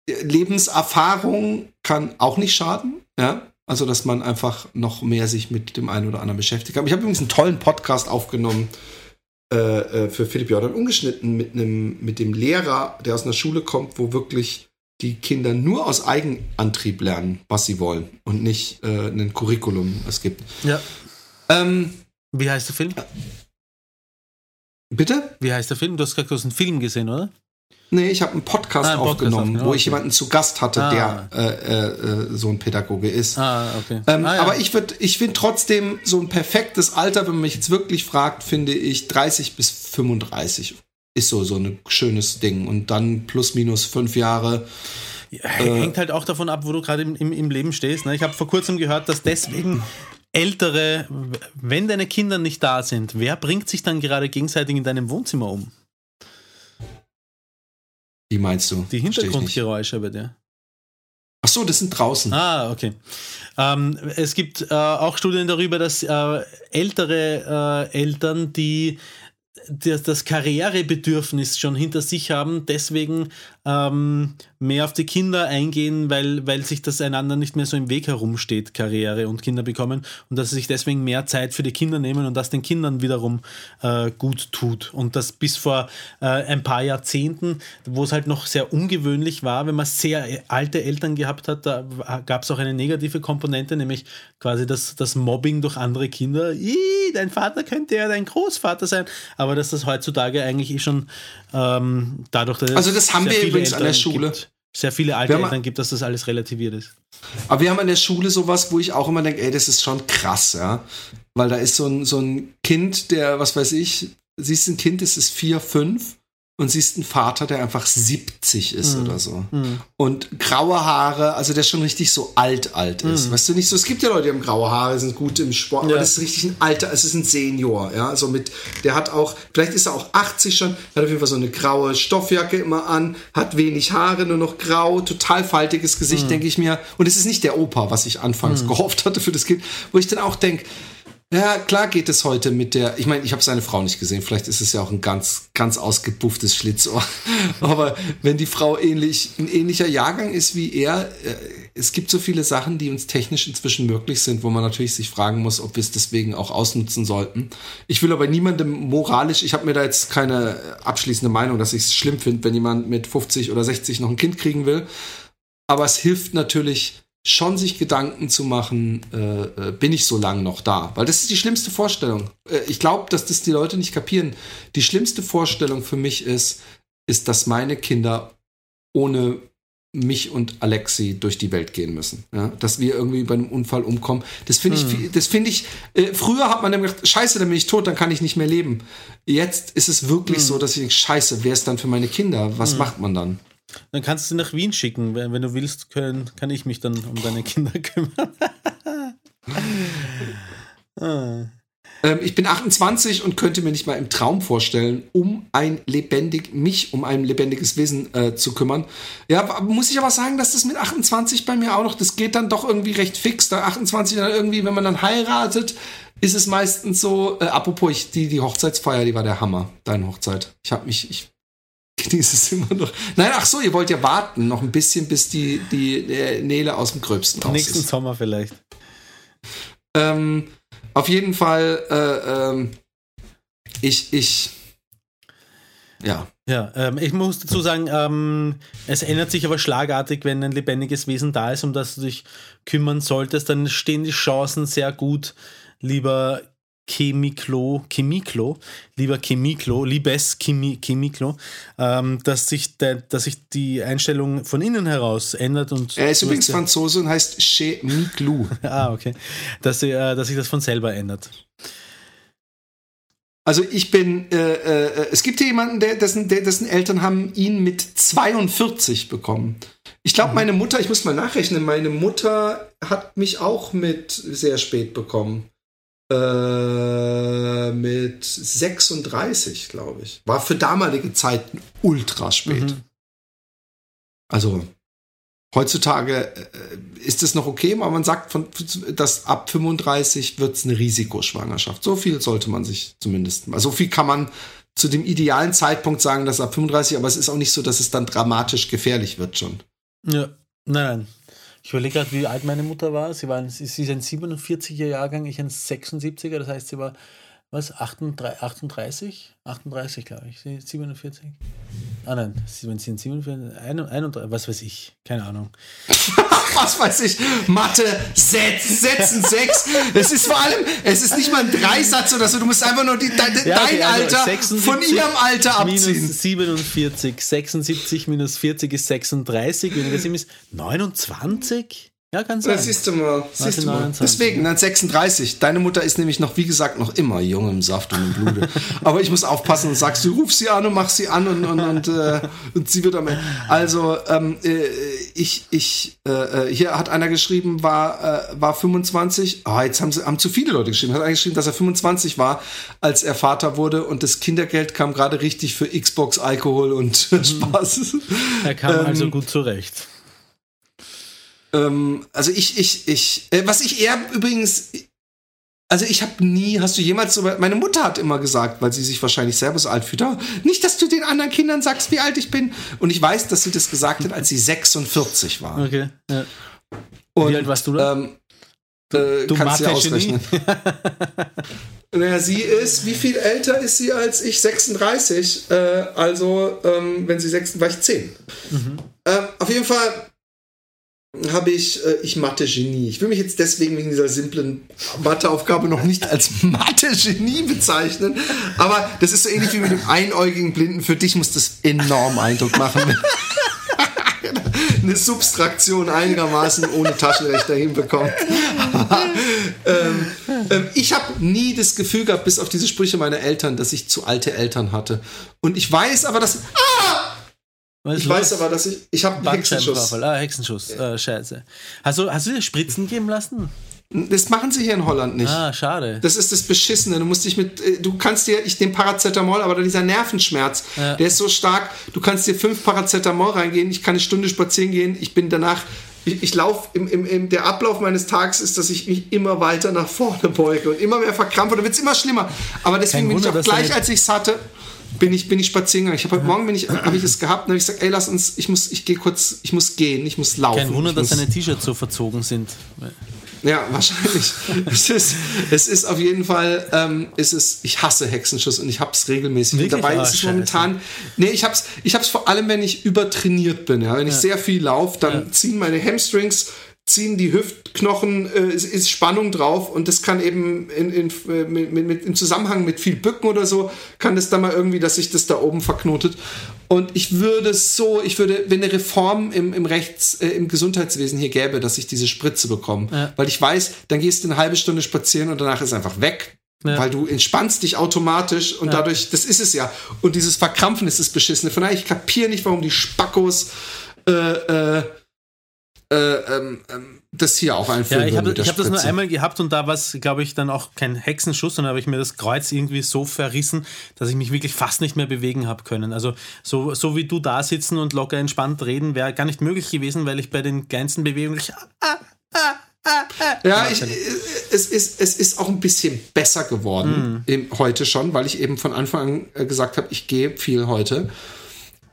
Lebenserfahrung kann auch nicht schaden. Ja? Also, dass man einfach noch mehr sich mit dem einen oder anderen beschäftigt hat. Ich habe übrigens einen tollen Podcast aufgenommen äh, äh, für Philipp Jordan ungeschnitten mit einem, mit dem Lehrer, der aus einer Schule kommt, wo wirklich die Kinder nur aus Eigenantrieb lernen, was sie wollen und nicht äh, ein Curriculum es gibt. Ja. Ähm, Wie heißt der Film? Bitte? Wie heißt der Film? Du hast gerade einen Film gesehen, oder? Nee, ich habe einen Podcast ah, aufgenommen, Podcast wo ich jemanden zu Gast hatte, ah. der äh, äh, so ein Pädagoge ist. Ah, okay. Ähm, ah, ja. Aber ich würde, ich finde trotzdem so ein perfektes Alter, wenn man mich jetzt wirklich fragt, finde ich 30 bis 35 ist so so ein schönes Ding und dann plus minus fünf Jahre. Ja, hängt äh, halt auch davon ab, wo du gerade im, im, im, Leben stehst. Ne? Ich habe vor kurzem gehört, dass deswegen ältere, wenn deine Kinder nicht da sind, wer bringt sich dann gerade gegenseitig in deinem Wohnzimmer um? Wie meinst du? Die Hintergrundgeräusche bei dir. Ach so, das sind draußen. Ah, okay. Ähm, es gibt äh, auch Studien darüber, dass äh, ältere äh, Eltern, die das, das Karrierebedürfnis schon hinter sich haben, deswegen ähm, mehr auf die Kinder eingehen, weil, weil sich das einander nicht mehr so im Weg herumsteht, Karriere und Kinder bekommen und dass sie sich deswegen mehr Zeit für die Kinder nehmen und das den Kindern wiederum äh, gut tut. Und das bis vor äh, ein paar Jahrzehnten, wo es halt noch sehr ungewöhnlich war, wenn man sehr alte Eltern gehabt hat, da gab es auch eine negative Komponente, nämlich quasi das, das Mobbing durch andere Kinder. Ih, dein Vater könnte ja dein Großvater sein, aber dass das heutzutage eigentlich eh schon ähm, dadurch, dass also das haben wir übrigens Eltern an der Schule. Gibt, sehr viele alte Eltern gibt, dass das alles relativiert ist. Aber wir haben an der Schule sowas, wo ich auch immer denke, ey, das ist schon krass, ja. Weil da ist so ein, so ein Kind, der, was weiß ich, siehst ein Kind, das ist vier, fünf und siehst einen Vater, der einfach 70 ist oder so. Und graue Haare, also der schon richtig so alt, alt ist. Weißt du nicht so, es gibt ja Leute, die haben graue Haare, sind gut im Sport, aber Ja. das ist richtig ein alter, es ist ein Senior, ja. Also mit, der hat auch, vielleicht ist er auch 80 schon, hat auf jeden Fall so eine graue Stoffjacke immer an, hat wenig Haare, nur noch grau, total faltiges Gesicht, denke ich mir. Und es ist nicht der Opa, was ich anfangs gehofft hatte für das Kind, wo ich dann auch denke, ja, klar geht es heute mit der. Ich meine, ich habe seine Frau nicht gesehen. Vielleicht ist es ja auch ein ganz, ganz ausgebufftes Schlitzohr. Aber wenn die Frau ähnlich, ein ähnlicher Jahrgang ist wie er, äh, es gibt so viele Sachen, die uns technisch inzwischen möglich sind, wo man natürlich sich fragen muss, ob wir es deswegen auch ausnutzen sollten. Ich will aber niemandem moralisch, ich habe mir da jetzt keine abschließende Meinung, dass ich es schlimm finde, wenn jemand mit 50 oder 60 noch ein Kind kriegen will. Aber es hilft natürlich schon, sich Gedanken zu machen, äh, äh, bin ich so lange noch da? Weil das ist die schlimmste Vorstellung. Äh, ich glaube, dass das die Leute nicht kapieren. Die schlimmste Vorstellung für mich ist, ist, dass meine Kinder ohne mich und Alexi durch die Welt gehen müssen. Ja? Dass wir irgendwie bei einem Unfall umkommen. Das finde ich, viel- das finde ich, äh, früher hat man dann gedacht, scheiße, dann bin ich tot, dann kann ich nicht mehr leben. Jetzt ist es wirklich so, dass ich denke, scheiße, wer ist dann für meine Kinder? Was macht man dann? Dann kannst du sie nach Wien schicken. Wenn, du willst, können, kann ich mich dann um deine Kinder kümmern. ah. Ähm, ich bin 28 und könnte mir nicht mal im Traum vorstellen, um ein lebendig, mich um ein lebendiges Wesen äh, zu kümmern. Ja, muss ich aber sagen, dass das mit 28 bei mir auch noch, das geht dann doch irgendwie recht fix. Da 28 dann irgendwie, wenn man dann heiratet, ist es meistens so, äh, apropos, ich, die, die Hochzeitsfeier, die war der Hammer, deine Hochzeit. Ich habe mich, ich genieße es immer noch. Nein, ach so, ihr wollt ja warten, noch ein bisschen, bis die, die äh, Nele aus dem Gröbsten raus Nächsten ist. Sommer vielleicht. Ähm, auf jeden Fall, äh, ähm, ich, ich, ja. Ja, ähm, ich muss dazu sagen, ähm, es ändert sich aber schlagartig, wenn ein lebendiges Wesen da ist, um das du dich kümmern solltest, dann stehen die Chancen sehr gut, lieber Chemiklo, Chemiklo, lieber Chemiklo, liebes Chemi, Chemiklo, ähm, dass, sich der, dass sich die Einstellung von innen heraus ändert und Er ist übrigens Franzose und heißt Chez Miglou. Ah, okay. Dass, äh, dass sich das von selber ändert. Also ich bin, äh, äh, es gibt hier jemanden, der, dessen, der, dessen Eltern haben ihn mit 42 bekommen. Ich glaube, meine Mutter, ich muss mal nachrechnen, meine Mutter hat mich auch mit sehr spät bekommen. Äh, mit 36, glaube ich. War für damalige Zeiten ultra spät. Mhm. Also heutzutage äh, ist es noch okay, aber man sagt, von, dass ab 35 wird es eine Risikoschwangerschaft. So viel sollte man sich zumindest, also so viel kann man zu dem idealen Zeitpunkt sagen, dass ab 35, aber es ist auch nicht so, dass es dann dramatisch gefährlich wird schon. Ja, nein, nein. Ich überlege gerade, wie alt meine Mutter war. Sie, war ein, sie, ist ein 47er Jahrgang, ich ein 76er, das heißt, sie war, was, 38? 38, 38 glaube ich. Sie ist 47. Ah nein, wenn sie ein 47, 31, was weiß ich, keine Ahnung. Was weiß ich, Mathe, Setz, Sätzen, sechs. Es ist vor allem, es ist nicht mal ein Dreisatz oder so, du musst einfach nur die, dein, Ja, dein okay, also Alter 76 von ihrem Alter abziehen. Minus 47, 76 minus 40 ist 36, weniger 7 ist 29? Ja, kann sein. Das siehst du mal. Siehst du mal. 29. Deswegen, dann 36. Deine Mutter ist nämlich noch, wie gesagt, noch immer jung im Saft und im Blute. Aber ich muss aufpassen und sagst, du ruf sie an und mach sie an und, und, und, äh, und sie wird am Ende. Also, ähm, äh, ich, ich, äh, äh, hier hat einer geschrieben, war, äh, war 25. Ah, jetzt haben, sie, haben zu viele Leute geschrieben. Hat einer geschrieben, dass er 25 war, als er Vater wurde und das Kindergeld kam gerade richtig für Xbox, Alkohol und Spaß. Er kam Ähm, also gut zurecht. Ähm, also ich, ich, ich, äh, was ich eher übrigens, also ich habe nie, hast du jemals so, meine Mutter hat immer gesagt, weil sie sich wahrscheinlich selber so alt fühlt, "Oh, nicht, dass du den anderen Kindern sagst, wie alt ich bin. Und ich weiß, dass sie das gesagt hat, als sie 46 war. Okay. Ja. Und, Wie alt warst du da? Ähm, äh, du kannst du ja ausrechnen. Naja, sie ist, wie viel älter ist sie als ich? 36. Äh, also, ähm, wenn sie 6, war ich 10. Ähm, auf jeden Fall habe ich, äh, ich Mathe-Genie. Ich will mich jetzt deswegen wegen dieser simplen Matheaufgabe noch nicht als Mathe-Genie bezeichnen. Aber das ist so ähnlich wie mit dem einäugigen Blinden. Für dich muss das enorm Eindruck machen. eine Substraktion einigermaßen ohne Taschenrechner hinbekommt. ähm, ähm, ich habe nie das Gefühl gehabt, bis auf diese Sprüche meiner Eltern, dass ich zu alte Eltern hatte. Und ich weiß aber, dass. Ah! Ich los? weiß aber, dass ich. Ich habe einen Hexenschuss. Ah, Hexenschuss. Äh, Scheiße. Hast du, hast du dir Spritzen geben lassen? Das machen sie hier in Holland nicht. Ah, schade. Das ist das Beschissene. Du musst dich mit, äh, du kannst dir, ich den Paracetamol, aber dieser Nervenschmerz, ja. der ist so stark. Du kannst dir fünf Paracetamol reingehen. Ich kann eine Stunde spazieren gehen. Ich bin danach, ich, ich laufe, im, im, im, der Ablauf meines Tages ist, dass ich mich immer weiter nach vorne beuge und immer mehr verkrampfe. Da wird es immer schlimmer. Aber deswegen Kein bin Wunder, ich auch gleich, als ich es hatte, bin ich, bin ich spazieren gegangen. Ich habe heute Morgen bin ich, habe ich es gehabt und habe ich gesagt, ey, lass uns, ich muss, ich gehe kurz, ich muss gehen, ich muss laufen. Kein Wunder, dass deine T-Shirts so verzogen sind. Ja, wahrscheinlich. es, ist, es ist auf jeden Fall, ähm, es ist, ich hasse Hexenschuss und ich habe es regelmäßig. Wirklich? Und dabei oh, ist es momentan, nee, ich habe es ich hab's vor allem, wenn ich übertrainiert bin. Ja? Wenn ich sehr viel laufe, dann ja. ziehen meine Hamstrings ziehen die Hüftknochen, äh, ist, ist, Spannung drauf und das kann eben in, in, mit, mit, im Zusammenhang mit viel Bücken oder so, kann das dann mal irgendwie, dass sich das da oben verknotet. Und ich würde so, ich würde, wenn eine Reform im, im Rechts, äh, im Gesundheitswesen hier gäbe, dass ich diese Spritze bekomme, ja. weil ich weiß, dann gehst du eine halbe Stunde spazieren und danach ist einfach weg. Ja. Weil du entspannst dich automatisch und ja. dadurch, das ist es ja. Und dieses Verkrampfen ist das Beschissene. Von daher, ich kapiere nicht, warum die Spackos äh, äh, äh, ähm, ähm, das hier auch einführen Ja, ich habe hab das nur einmal gehabt und da war es, glaube ich, dann auch kein Hexenschuss, sondern habe ich mir das Kreuz irgendwie so verrissen, dass ich mich wirklich fast nicht mehr bewegen habe können. Also so, so wie du da sitzen und locker entspannt reden, wäre gar nicht möglich gewesen, weil ich bei den kleinsten Bewegungen... Ah, ah, ah, ja, ich, es, ist, es ist auch ein bisschen besser geworden mm. heute schon, weil ich eben von Anfang an gesagt habe, ich gehe viel heute.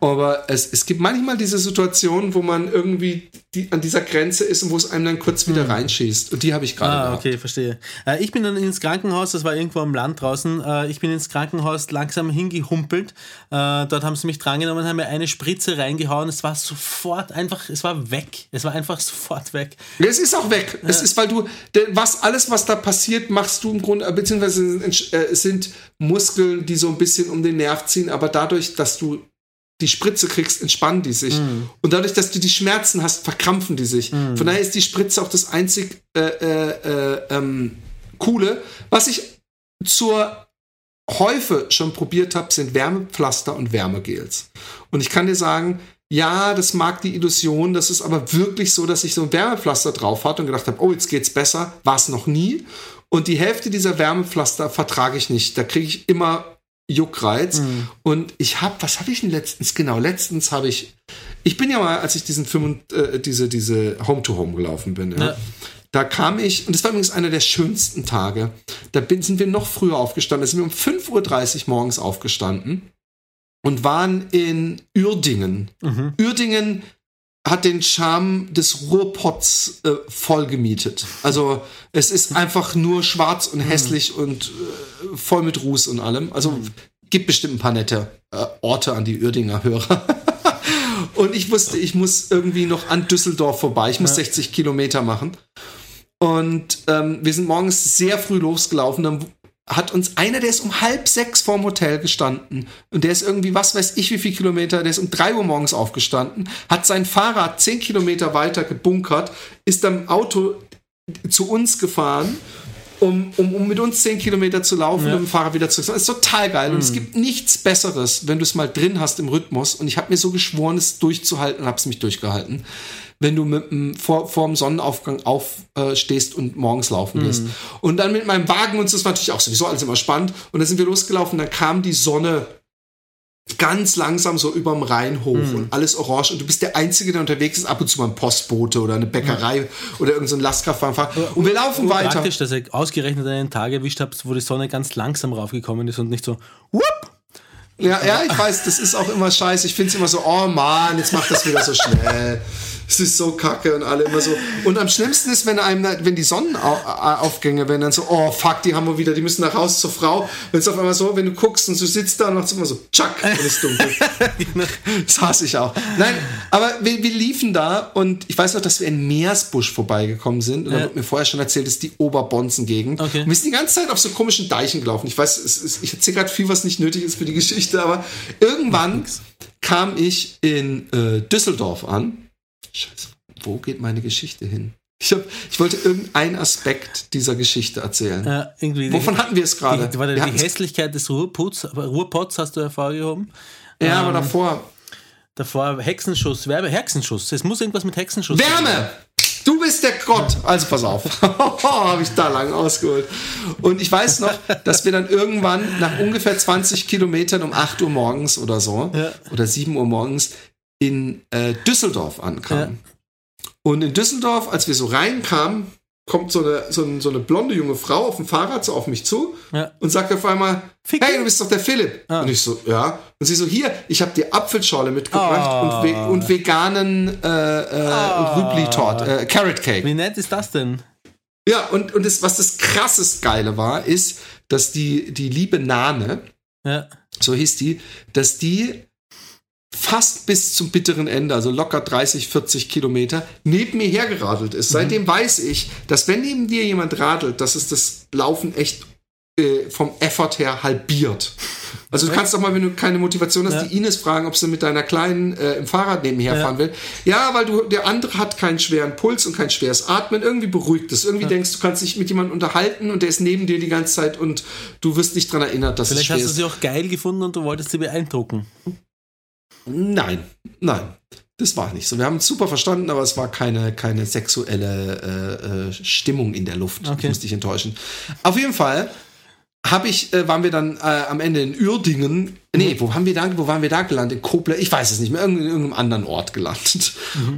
Aber es, es gibt manchmal diese Situation, wo man irgendwie die, an dieser Grenze ist und wo es einem dann kurz wieder hm. reinschießt. Und die habe ich gerade. Ah, gehabt. okay, verstehe. Äh, ich bin dann ins Krankenhaus, das war irgendwo am Land draußen. Äh, ich bin ins Krankenhaus langsam hingehumpelt. Äh, dort haben sie mich drangenommen, haben mir eine Spritze reingehauen. Es war sofort einfach, es war weg. Es war einfach sofort weg. Es ist auch weg. Es ist, weil du, was, alles, was da passiert, machst du im Grunde, beziehungsweise es sind Muskeln, die so ein bisschen um den Nerv ziehen, aber dadurch, dass du die Spritze kriegst, entspannen die sich. Mm. Und dadurch, dass du die Schmerzen hast, verkrampfen die sich. Mm. Von daher ist die Spritze auch das einzig äh, äh, äh, ähm, coole. Was ich zur Häufe schon probiert habe, sind Wärmepflaster und Wärmegels. Und ich kann dir sagen, ja, das mag die Illusion, das ist aber wirklich so, dass ich so ein Wärmepflaster drauf hatte und gedacht habe, oh, jetzt geht's besser, war es noch nie. Und die Hälfte dieser Wärmepflaster vertrage ich nicht. Da kriege ich immer Juckreiz. Mhm. Und ich habe, was habe ich denn letztens? Genau, letztens habe ich, ich bin ja mal, als ich diesen Film, äh, diese, diese Home-to-Home gelaufen bin, ja, ja. da kam ich, und das war übrigens einer der schönsten Tage, da bin, sind wir noch früher aufgestanden, da sind wir um 5.30 Uhr morgens aufgestanden und waren in Uerdingen. Mhm. Uerdingen hat den Charme des Ruhrpots äh, voll gemietet. Also es ist einfach nur schwarz und hässlich mhm. und äh, voll mit Ruß und allem. Also mhm. gibt bestimmt ein paar nette äh, Orte an die Uerdinger Hörer. und ich wusste, ich muss irgendwie noch an Düsseldorf vorbei. Ich muss ja. 60 Kilometer machen. Und ähm, wir sind morgens sehr früh losgelaufen. Dann hat uns einer, der ist um halb sechs vorm Hotel gestanden und der ist irgendwie, was weiß ich, wie viel Kilometer, der ist um drei Uhr morgens aufgestanden, hat sein Fahrrad zehn Kilometer weiter gebunkert, ist am Auto zu uns gefahren, um, um, um mit uns zehn Kilometer zu laufen ja. und mit dem Fahrrad wieder zurück. Das ist total geil. Mhm. Und es mhm. gibt nichts Besseres, wenn du es mal drin hast im Rhythmus. Und ich habe mir so geschworen, es durchzuhalten und habe es mich durchgehalten wenn du mit dem, vor, vor dem Sonnenaufgang aufstehst äh, und morgens laufen wirst. Mhm. Und dann mit meinem Wagen und das war natürlich auch sowieso alles immer spannend. Und dann sind wir losgelaufen, dann kam die Sonne ganz langsam so überm Rhein hoch mhm. und alles orange und du bist der Einzige, der unterwegs ist, ab und zu mal ein Postbote oder eine Bäckerei mhm. oder irgendein so Lastkraftfahrer und wir laufen oh, weiter. Praktisch, dass ihr ausgerechnet einen Tag erwischt habt, wo die Sonne ganz langsam raufgekommen ist und nicht so whoop, ja, ja, ich weiß, das ist auch immer scheiße. Ich finde es immer so, oh Mann, jetzt macht das wieder so schnell es ist so kacke und alle immer so. Und am schlimmsten ist, wenn einem, wenn die Sonnenaufgänge, wenn dann so, oh fuck, die haben wir wieder, die müssen nach Hause zur Frau. Wenn es auf einmal so, wenn du guckst und du sitzt da und machst immer so, tschack, und ist dunkel. das hasse ich auch. Nein, aber wir, wir, liefen da und ich weiß noch, dass wir in Meersbusch vorbeigekommen sind. Und ja. da wird mir vorher schon erzählt, das ist die Oberbonzen-Gegend. Okay. Und wir sind die ganze Zeit auf so komischen Deichen gelaufen. Ich weiß, es, ich erzähle gerade viel, was nicht nötig ist für die Geschichte, aber irgendwann kam ich in äh, Düsseldorf an Scheiße, wo geht meine Geschichte hin? Ich, hab, ich wollte irgendeinen Aspekt dieser Geschichte erzählen. Äh, irgendwie Wovon die, hatten wir es gerade? Die, die hatten's- Hässlichkeit des Ruhrpots, Ruhrpots hast du hervorgehoben. ja, aber ähm, davor. Davor Hexenschuss, Werbe, Hexenschuss. Es muss irgendwas mit Hexenschuss Wärme! Du bist der Gott. Also pass auf. Habe ich da lang ausgeholt. Und ich weiß noch, dass wir dann irgendwann nach ungefähr 20 Kilometern um 8 Uhr morgens oder so Ja. oder 7 Uhr morgens in äh, Düsseldorf ankamen. Und in Düsseldorf, als wir so reinkamen, kommt so eine, so, eine, so eine blonde junge Frau auf dem Fahrrad so auf mich zu Ja. und sagt auf einmal, Ficky. hey, du bist doch der Philipp. Ah. Und ich so, ja. Und sie so, hier, ich habe dir Apfelschorle mitgebracht Ah. und, ve und veganen äh, äh, und Rübli-Tort, äh, Carrot Cake. Wie nett ist das denn? Ja, und, und das, was das krassest Geile war, ist, dass die, die liebe Nane, Ja. so hieß die, dass die fast bis zum bitteren Ende, also locker 30, 40 Kilometer, neben mir hergeradelt ist. Seitdem weiß ich, dass wenn neben dir jemand radelt, dass es das Laufen echt äh, vom Effort her halbiert. Also du kannst doch mal, wenn du keine Motivation hast, Ja. die Ines fragen, ob sie mit deiner Kleinen äh, im Fahrrad nebenher Ja. fahren will. Ja, weil du, der andere hat keinen schweren Puls und kein schweres Atmen. Irgendwie beruhigt es. Irgendwie denkst du, kannst dich mit jemandem unterhalten und der ist neben dir die ganze Zeit und du wirst nicht dran erinnert, dass es Vielleicht schwer hast du ist. sie auch geil gefunden und du wolltest sie beeindrucken. Nein, nein. Das war nicht so. Wir haben uns super verstanden, aber es war keine, keine sexuelle äh, äh, Stimmung in der Luft. Ich Okay. muss dich enttäuschen. Auf jeden Fall hab ich, äh, waren wir dann äh, am Ende in Uerdingen. Nee, wo haben wir da, wo waren wir da gelandet? In Koblenz? Ich weiß es nicht mehr. In irgendeinem anderen Ort gelandet.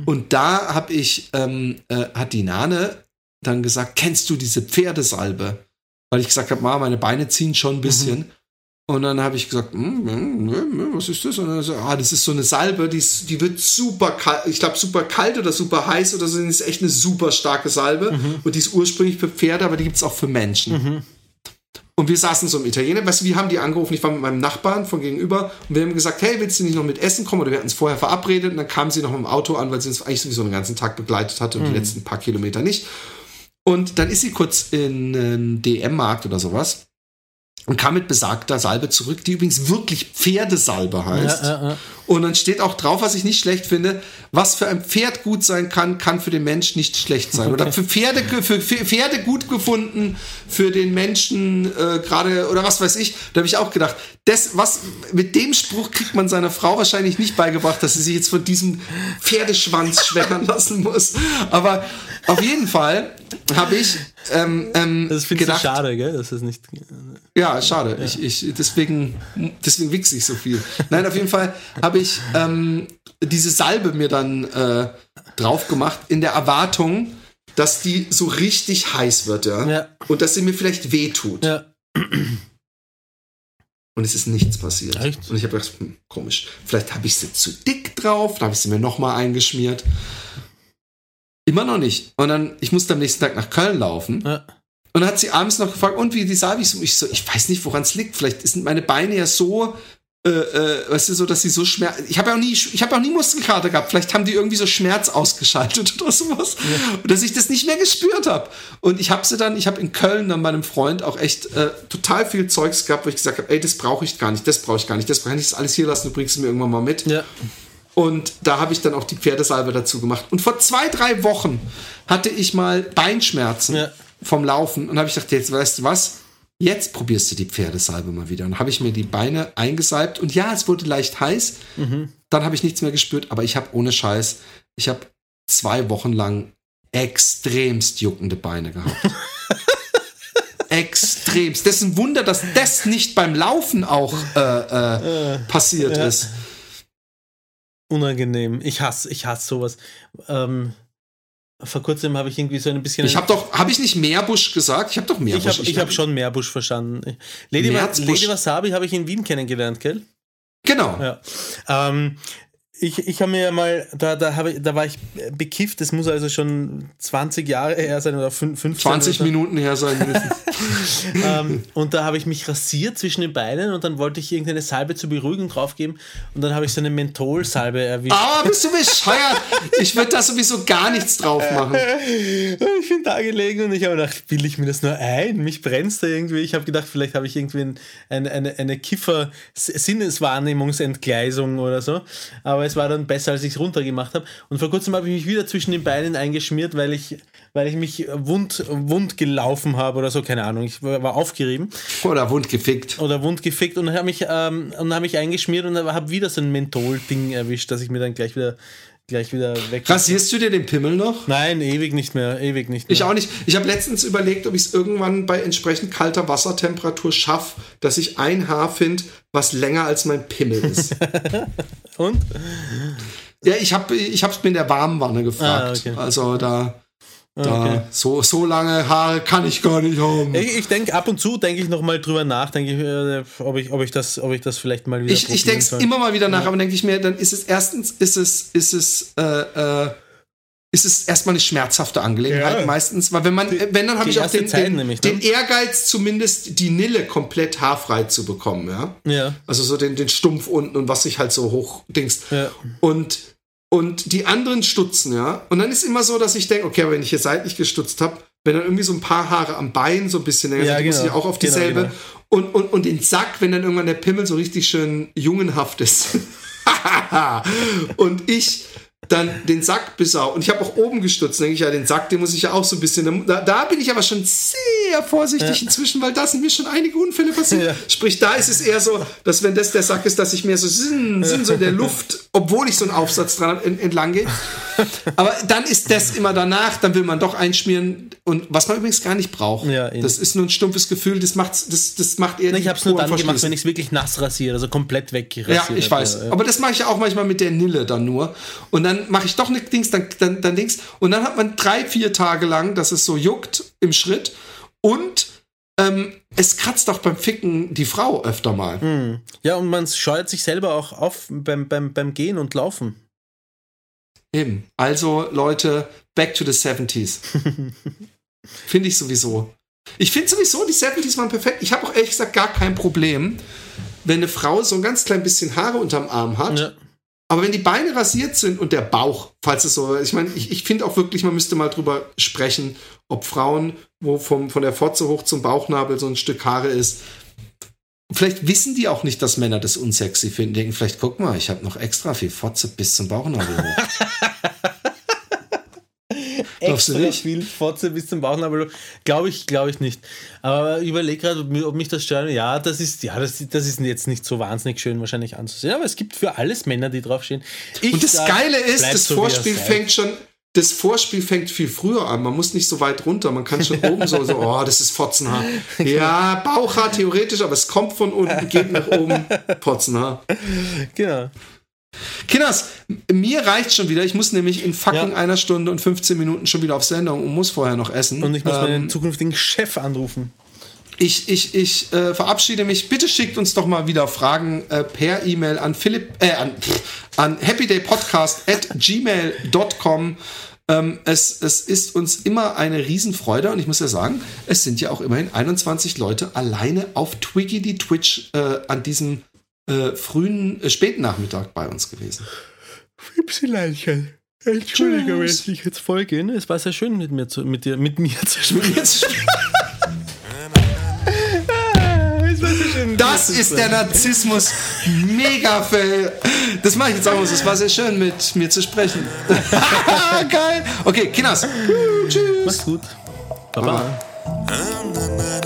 Und da habe ich, ähm, äh, hat die Nane dann gesagt, kennst du diese Pferdesalbe? Weil ich gesagt habe, Ma, meine Beine ziehen schon ein bisschen. Und dann habe ich gesagt, hm, hm, was ist das? Und dann so, ah, das ist so eine Salbe, die, ist, die wird super kalt, ich glaube super kalt oder super heiß oder so, das ist echt eine super starke Salbe. Und die ist ursprünglich für Pferde, aber die gibt es auch für Menschen. Und wir saßen so im Italiener, weißt du, wir haben die angerufen, ich war mit meinem Nachbarn von gegenüber und wir haben gesagt, hey, willst du nicht noch mit Essen kommen? Oder wir hatten es vorher verabredet und dann kam sie noch mit dem Auto an, weil sie uns eigentlich sowieso den ganzen Tag begleitet hatte und die letzten paar Kilometer nicht. Und dann ist sie kurz in einen DM-Markt oder sowas und kam mit besagter Salbe zurück, die übrigens wirklich Pferdesalbe heißt. Ja, ja, ja. Und dann steht auch drauf, was ich nicht schlecht finde, was für ein Pferd gut sein kann, kann für den Mensch nicht schlecht sein. Oder für Pferde, für Pf- Pferde gut gefunden, für den Menschen äh, gerade, oder was weiß ich. Da habe ich auch gedacht, das, was, mit dem Spruch kriegt man seiner Frau wahrscheinlich nicht beigebracht, dass sie sich jetzt von diesem Pferdeschwanz schwängern lassen muss. Aber auf jeden Fall habe ich ähm, ähm, Das finde ich schade, gell? Das ist nicht. ja, schade. Ich, ich, deswegen, deswegen wichse ich so viel. Nein, auf jeden Fall habe ich ähm, diese Salbe mir dann äh, drauf gemacht, in der Erwartung, dass die so richtig heiß wird, ja. Ja. Und dass sie mir vielleicht wehtut. Ja. Und es ist nichts passiert. Echt? Und ich habe gedacht, hm, komisch. Vielleicht habe ich sie zu dick drauf, dann habe ich sie mir nochmal eingeschmiert. Immer noch nicht. Und dann, ich musste am nächsten Tag nach Köln laufen. Ja. Und dann hat sie abends noch gefragt, und wie die Salbe? Ich ich so, ich weiß nicht, woran es liegt. Vielleicht sind meine Beine ja so, äh, äh, weißt du, so, dass sie so Schmerz. Ich habe ja auch nie, ich habe auch nie Muskelkater gehabt. Vielleicht haben die irgendwie so Schmerz ausgeschaltet oder sowas. Und dass ich das nicht mehr gespürt habe. Und ich habe sie dann, ich habe in Köln dann bei einem Freund auch echt äh, total viel Zeugs gehabt, wo ich gesagt habe, ey, das brauche ich gar nicht, das brauche ich gar nicht, das kann ich das alles hier lassen, du bringst es mir irgendwann mal mit. Ja. Und da habe ich dann auch die Pferdesalbe dazu gemacht. Und vor zwei, drei Wochen hatte ich mal Beinschmerzen Ja. vom Laufen. Und habe ich gedacht, jetzt weißt du was? Jetzt probierst du die Pferdesalbe mal wieder. Und habe ich mir die Beine eingesalbt. Und ja, es wurde leicht heiß. Dann habe ich nichts mehr gespürt. Aber ich habe ohne Scheiß, ich habe zwei Wochen lang extremst juckende Beine gehabt. extremst. Das ist ein Wunder, dass das nicht beim Laufen auch äh, äh, passiert Ja. ist. Unangenehm. Ich hasse, ich hasse sowas. Ähm, vor kurzem habe ich irgendwie so ein bisschen. Ich habe doch, habe ich nicht Meerbusch gesagt? Ich habe doch ich Meerbusch. habe ich hab schon Meerbusch verstanden. Lady. Lady Wasabi habe ich in Wien kennengelernt, gell? Genau. Ja. Ähm, ich, ich habe mir ja mal, da, da, habe ich, da war ich bekifft, das muss also schon 20 Jahre her sein oder fün- 15 20 oder. Minuten her sein müssen. ähm, und da habe ich mich rasiert zwischen den Beinen und dann wollte ich irgendeine Salbe zur Beruhigung draufgeben und dann habe ich so eine Mentholsalbe erwischt. Aber bist du bescheuert? Ich würde da sowieso gar nichts drauf machen. Ich bin da gelegen und ich habe gedacht, bilde ich mir das nur ein? Mich brennt da irgendwie. Ich habe gedacht, vielleicht habe ich irgendwie ein, eine, eine, eine Kiffer-Sinneswahrnehmungsentgleisung oder so. Aber es war dann besser, als ich es runtergemacht habe. Und vor kurzem habe ich mich wieder zwischen den Beinen eingeschmiert, weil ich, weil ich mich wund, wund gelaufen habe oder so, keine Ahnung. Ich war aufgerieben. Oder wund gefickt. Oder wund gefickt und habe mich, ähm, und hab mich eingeschmiert und habe wieder so ein Menthol-Ding erwischt, dass ich mir dann gleich wieder gleich wieder weg. Rasierst du dir den Pimmel noch? Nein, ewig nicht mehr, ewig nicht mehr. Ich auch nicht. Ich habe letztens überlegt, ob ich es irgendwann bei entsprechend kalter Wassertemperatur schaffe, dass ich ein Haar finde, was länger als mein Pimmel ist. Und? Ja, ich habe ich es mir in der warmen Wanne gefragt. Ah, okay. Also da da, okay. so, so lange Haare kann ich gar nicht haben. Ich, ich denke, ab und zu denke ich nochmal drüber nach, denke ich, äh, ob ich, ob ich das, ob ich das vielleicht mal wieder. Ich, ich denke es immer mal wieder nach, ja. aber denke ich mir, dann ist es erstens, ist es, ist es, äh, äh, ist es erstmal eine schmerzhafte Angelegenheit ja. meistens, weil wenn man, die, wenn dann habe ich auch den, den, nämlich, ne? den, Ehrgeiz, zumindest die Nille komplett haarfrei zu bekommen, ja. Ja. Also so den, den Stumpf unten und was sich halt so hoch dingst. Ja. Und und die anderen stutzen, ja. Und dann ist immer so, dass ich denke, okay, aber wenn ich hier seitlich gestutzt habe, wenn dann irgendwie so ein paar Haare am Bein so ein bisschen länger ja, sind, genau. muss ich auch auf genau, dieselbe. Genau, genau. Und, und, und den Sack, wenn dann irgendwann der Pimmel so richtig schön jungenhaft ist. und ich dann den Sack besau. Und ich habe auch oben gestutzt, denke ich, ja, den Sack, den muss ich ja auch so ein bisschen. Da, da bin ich aber schon sehr vorsichtig ja. inzwischen, weil da sind mir schon einige Unfälle passiert. Ja. Sprich, da ist es eher so, dass wenn das der Sack ist, dass ich mehr so sind, sind so in der Luft, obwohl ich so einen Aufsatz dran entlang gehe. Aber dann ist das immer danach, dann will man doch einschmieren. Und was man übrigens gar nicht braucht. Ja, das ist nur ein stumpfes Gefühl, das macht, das, das macht eher. Ich habe es nur dann gemacht, wenn ich es wirklich nass rasiere, also komplett wegrasiere. Ja, ich weiß. Ja. Aber das mache ich ja auch manchmal mit der Nille dann nur. Und dann mache ich doch Dings, dann, dann, dann Dings. Und dann hat man drei, vier Tage lang, dass es so juckt im Schritt. Und ähm, es kratzt auch beim Ficken die Frau öfter mal. Hm. Ja, und man scheuert sich selber auch auf beim, beim, beim Gehen und Laufen. Eben. Also, Leute, back to the 70s. finde ich sowieso. Ich finde sowieso, die 70s waren perfekt. Ich habe auch ehrlich gesagt gar kein Problem, wenn eine Frau so ein ganz klein bisschen Haare unterm Arm hat. Ja. Aber wenn die Beine rasiert sind und der Bauch, falls es so, ich meine, ich, ich finde auch wirklich, man müsste mal drüber sprechen, ob Frauen, wo vom, von der Fotze hoch zum Bauchnabel so ein Stück Haare ist, Vielleicht wissen die auch nicht, dass Männer das unsexy finden. Denken vielleicht, guck mal, ich habe noch extra viel Fotze bis zum Bauchnabel hoch. extra viel Fotze bis zum Bauchnabel. Glaube ich, glaube ich nicht. Aber überlege gerade, ob mich das stört. Ja, das ist, ja, das, das ist jetzt nicht so wahnsinnig schön wahrscheinlich anzusehen. Aber es gibt für alles Männer, die draufstehen. Ich Und das sag, Geile ist, das so Vorspiel fängt schon das Vorspiel fängt viel früher an. Man muss nicht so weit runter. Man kann schon oben so, so, oh, das ist Fotzenhaar. Ja, Bauchhaar theoretisch, aber es kommt von unten, geht nach oben. Fotzenhaar. Genau. Kinders, mir reicht schon wieder. Ich muss nämlich in fucking ja. einer Stunde und 15 Minuten schon wieder auf Sendung und muss vorher noch essen. Und ich muss ähm, meinen zukünftigen Chef anrufen. Ich, ich, ich äh, verabschiede mich. Bitte schickt uns doch mal wieder Fragen äh, per E-Mail an Philipp, äh, an, an happydaypodcast at gmail.com. Ähm, es, es ist uns immer eine Riesenfreude und ich muss ja sagen, es sind ja auch immerhin 21 Leute alleine auf Twiggy die Twitch äh, an diesem äh, frühen, äh, späten Nachmittag bei uns gewesen. Fipsileinchen. Entschuldigung, wenn ich jetzt voll gehen. Es war sehr schön mit mir zu, mit dir, mit mir zu spielen. Das ist der Narzissmus. Mega fail. Das mache ich jetzt auch mal. Es war sehr schön, mit mir zu sprechen. Geil. Okay, Kinders. Tschüss. Mach's gut. Baba. Baba.